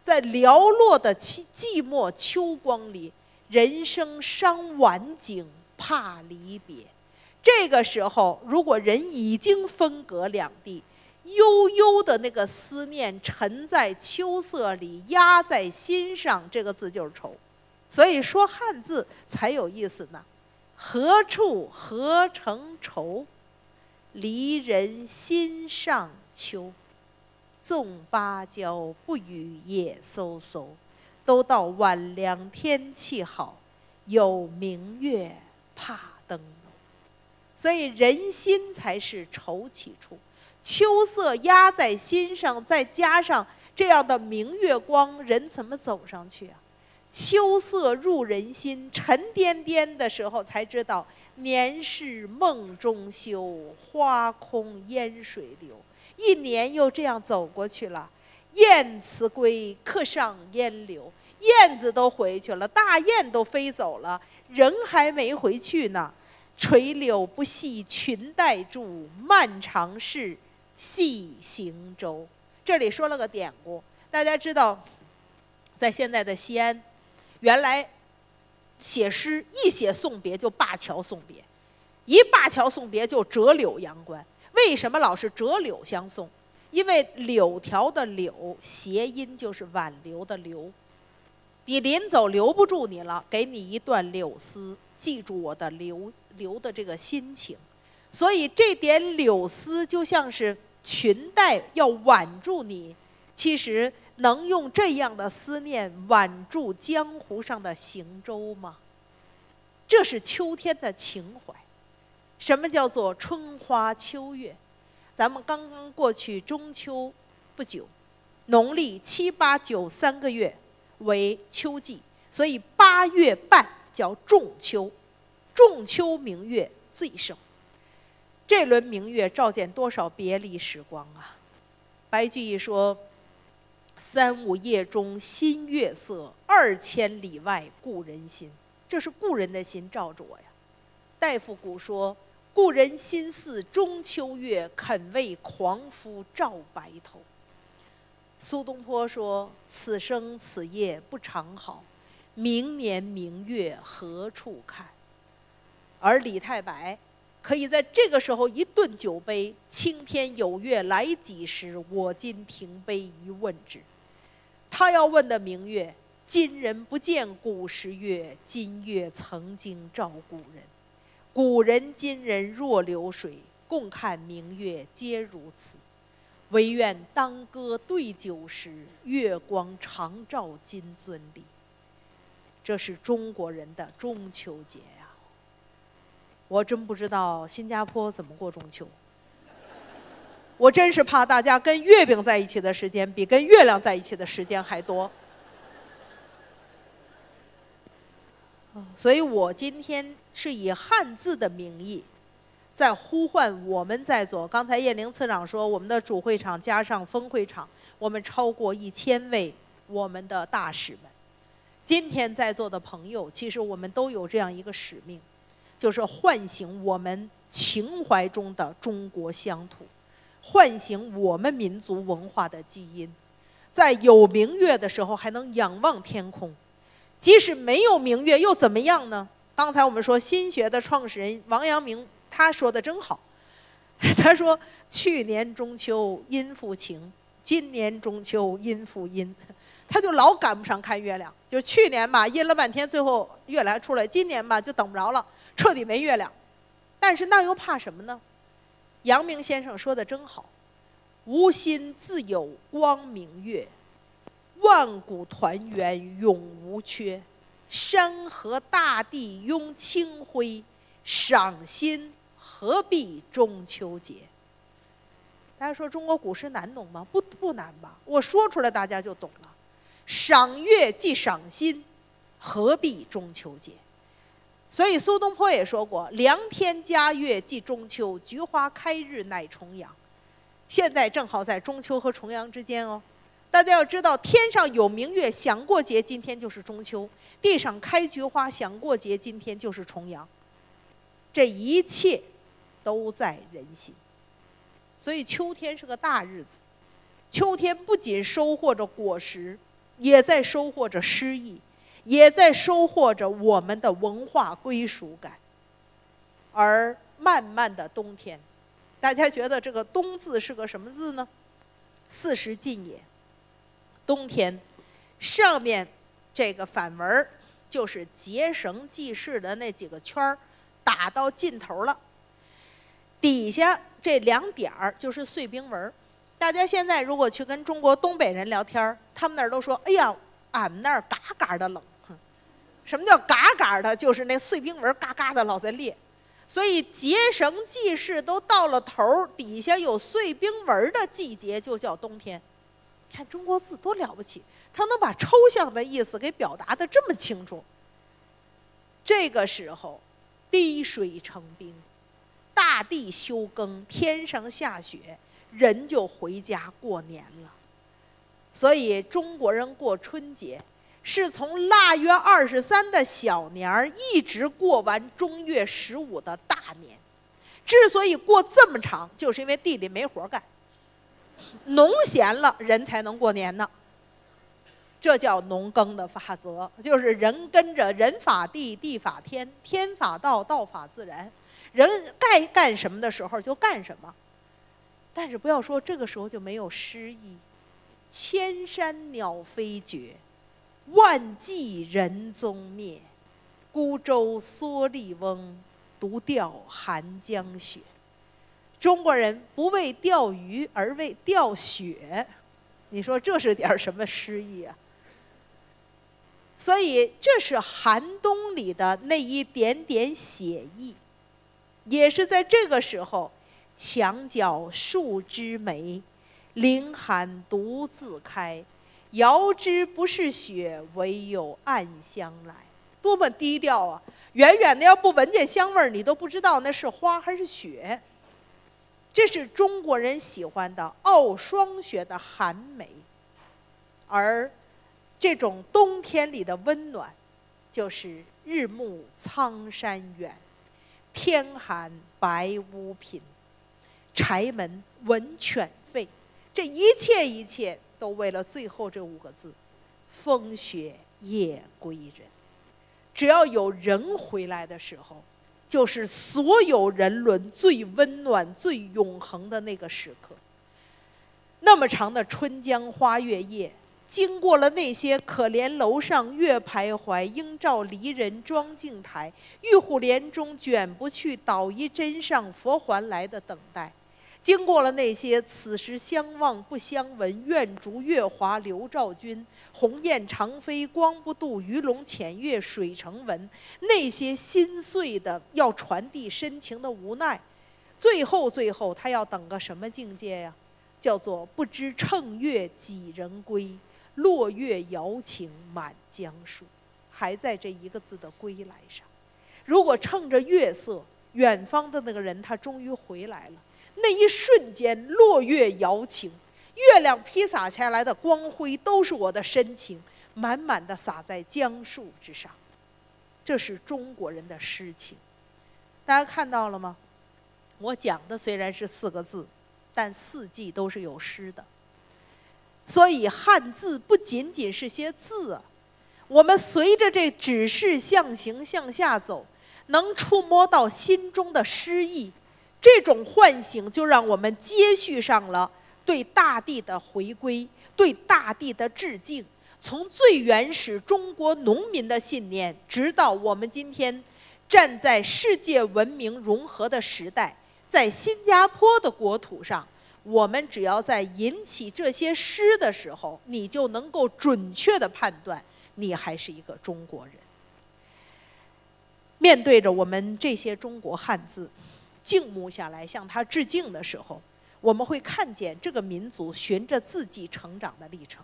[SPEAKER 1] 在寥落的寂寂寞秋光里，人生伤晚景，怕离别。这个时候，如果人已经分隔两地，悠悠的那个思念沉在秋色里，压在心上，这个字就是愁。所以说汉字才有意思呢。何处何成愁？离人心上秋。纵芭蕉不语也飕飕。都道晚凉天气好，有明月怕登楼。所以人心才是愁起处。秋色压在心上，再加上这样的明月光，人怎么走上去啊？秋色入人心，沉甸甸的时候才知道年是梦中休，花空烟水流。一年又这样走过去了，燕辞归，客上烟柳。燕子都回去了，大雁都飞走了，人还没回去呢。垂柳不系裙带住，漫长是，细行舟。这里说了个典故，大家知道，在现在的西安。原来写诗一写送别就灞桥送别，一灞桥送别就折柳阳关。为什么老是折柳相送？因为柳条的柳谐音就是挽留的留。你临走留不住你了，给你一段柳丝，记住我的留留的这个心情。所以这点柳丝就像是裙带要挽住你，其实。能用这样的思念挽住江湖上的行舟吗？这是秋天的情怀。什么叫做春花秋月？咱们刚刚过去中秋不久，农历七八九三个月为秋季，所以八月半叫仲秋。仲秋明月最盛，这轮明月照见多少别离时光啊！白居易说。三五夜中新月色，二千里外故人心。这是故人的心照着我呀。大夫古说：“故人心似中秋月，肯为狂夫照白头。”苏东坡说：“此生此夜不长好，明年明月何处看？”而李太白可以在这个时候一顿酒杯：“青天有月来几时？我今停杯一问之。”他要问的明月，今人不见古时月，今月曾经照古人。古人今人若流水，共看明月皆如此。唯愿当歌对酒时，月光常照金樽里。这是中国人的中秋节！我真不知道新加坡怎么过中秋。我真是怕大家跟月饼在一起的时间比跟月亮在一起的时间还多。所以我今天是以汉字的名义，在呼唤我们在座。刚才叶玲次长说，我们的主会场加上分会场，我们超过一千位我们的大使们。今天在座的朋友，其实我们都有这样一个使命，就是唤醒我们情怀中的中国乡土，唤醒我们民族文化的基因，在有明月的时候还能仰望天空。即使没有明月又怎么样呢？刚才我们说新学的创始人王阳明他说的真好，他说去年中秋阴复晴，今年中秋阴复阴，他就老赶不上看月亮。就去年吧阴了半天，最后月亮出来；今年吧就等不着了，彻底没月亮。但是那又怕什么呢？阳明先生说的真好，无心自有光明月。万古团圆永无缺，山河大地拥清辉，赏心何必中秋节？大家说中国古诗难懂吗？不不难吧？我说出来大家就懂了。赏月即赏心，何必中秋节？所以苏东坡也说过：“良天佳月即中秋，菊花开日乃重阳。”现在正好在中秋和重阳之间哦。大家要知道，天上有明月，想过节，今天就是中秋；地上开菊花，想过节，今天就是重阳。这一切都在人心。所以秋天是个大日子，秋天不仅收获着果实，也在收获着诗意，也在收获着我们的文化归属感。而漫漫的冬天，大家觉得这个“冬”字是个什么字呢？四时尽也。冬天，上面这个反文儿就是结绳记事的那几个圈儿，打到尽头了。底下这两点儿就是碎冰纹。大家现在如果去跟中国东北人聊天，他们那儿都说：“哎呀，俺们那儿嘎嘎的冷。”什么叫嘎嘎的？就是那碎冰纹嘎嘎的老在裂。所以结绳记事都到了头儿，底下有碎冰纹的季节就叫冬天。看中国字多了不起，它能把抽象的意思给表达的这么清楚。这个时候，滴水成冰，大地休耕，天上下雪，人就回家过年了。所以中国人过春节，是从腊月二十三的小年儿一直过完正月十五的大年。之所以过这么长，就是因为地里没活干。农闲了，人才能过年呢。这叫农耕的法则，就是人跟着人法地，地法天，天法道，道法自然。人该干什么的时候就干什么。但是不要说这个时候就没有诗意。千山鸟飞绝，万骑人踪灭。孤舟蓑笠翁，独钓寒江雪。中国人不为钓鱼而为钓雪，你说这是点什么诗意啊？所以这是寒冬里的那一点点写意，也是在这个时候，墙角数枝梅，凌寒独自开，遥知不是雪，唯有暗香来。多么低调啊！远远的要不闻见香味儿，你都不知道那是花还是雪。这是中国人喜欢的傲霜雪的寒梅，而这种冬天里的温暖，就是日暮苍山远，天寒白屋贫，柴门闻犬吠。这一切一切都为了最后这五个字：风雪夜归人。只要有人回来的时候。就是所有人伦最温暖、最永恒的那个时刻。那么长的春江花月夜，经过了那些可怜楼上月徘徊，应照离人妆镜台，玉户帘中卷不去，捣衣砧上佛还来的等待。经过了那些此时相望不相闻，愿逐月华流照君。鸿雁长飞光不度，鱼龙潜跃水成文。那些心碎的要传递深情的无奈，最后最后他要等个什么境界呀？叫做不知乘月几人归，落月摇情满江树。还在这一个字的归来上。如果乘着月色，远方的那个人他终于回来了，那一瞬间，落月摇情，月亮披洒下来的光辉，都是我的深情，满满的洒在江树之上。这是中国人的诗情，大家看到了吗？我讲的虽然是四个字，但四季都是有诗的。所以汉字不仅仅是些字啊，我们随着这指示象形向下走，能触摸到心中的诗意，这种唤醒就让我们接续上了对大地的回归、对大地的致敬。从最原始中国农民的信念，直到我们今天站在世界文明融合的时代，在新加坡的国土上。我们只要在引起这些诗的时候，你就能够准确的判断，你还是一个中国人。面对着我们这些中国汉字，静穆下来向他致敬的时候，我们会看见这个民族循着自己成长的历程。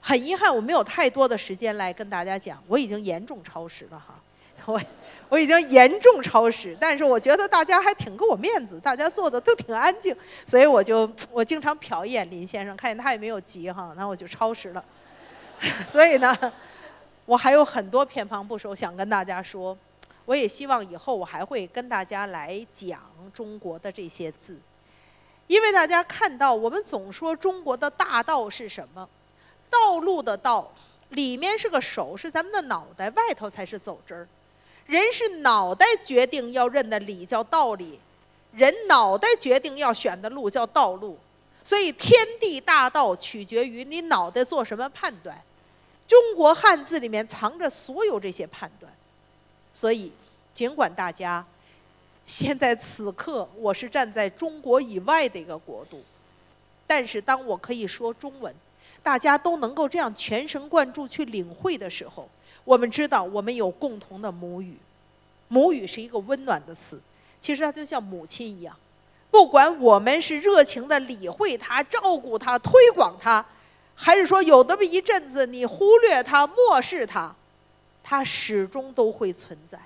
[SPEAKER 1] 很遗憾，我没有太多的时间来跟大家讲，我已经严重超时了哈。我我已经严重超时，但是我觉得大家还挺给我面子，大家坐的都挺安静，所以我就我经常瞟一眼林先生，看见他也没有急哈，那我就超时了。所以呢，我还有很多偏旁部首想跟大家说，我也希望以后我还会跟大家来讲中国的这些字，因为大家看到我们总说中国的大道是什么，道路的道里面是个手，是咱们的脑袋，外头才是走针儿。人是脑袋决定要认的理叫道理，人脑袋决定要选的路叫道路，所以天地大道取决于你脑袋做什么判断。中国汉字里面藏着所有这些判断，所以尽管大家现在此刻我是站在中国以外的一个国度，但是当我可以说中文，大家都能够这样全神贯注去领会的时候。我们知道，我们有共同的母语，母语是一个温暖的词，其实它就像母亲一样，不管我们是热情的理会它、照顾它、推广它，还是说有那么一阵子你忽略它、漠视它，它始终都会存在。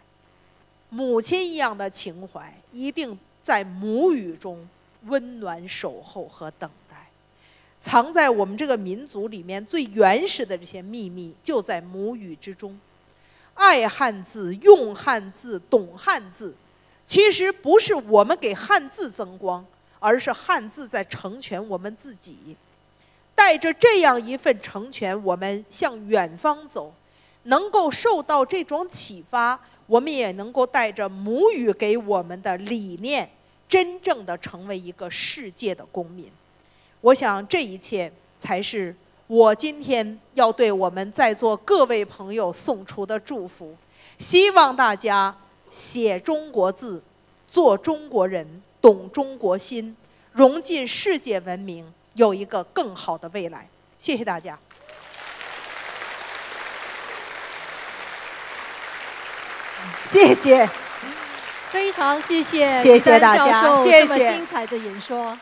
[SPEAKER 1] 母亲一样的情怀，一定在母语中温暖守候和等待。藏在我们这个民族里面最原始的这些秘密，就在母语之中。爱汉字、用汉字、懂汉字，其实不是我们给汉字增光，而是汉字在成全我们自己。带着这样一份成全，我们向远方走，能够受到这种启发，我们也能够带着母语给我们的理念，真正的成为一个世界的公民。我想，这一切才是我今天要对我们在座各位朋友送出的祝福。希望大家写中国字，做中国人，懂中国心，融进世界文明，有一个更好的未来。谢谢大家。谢谢，
[SPEAKER 2] 非常谢谢
[SPEAKER 1] 谢谢大家，谢谢
[SPEAKER 2] 这么精彩的演说。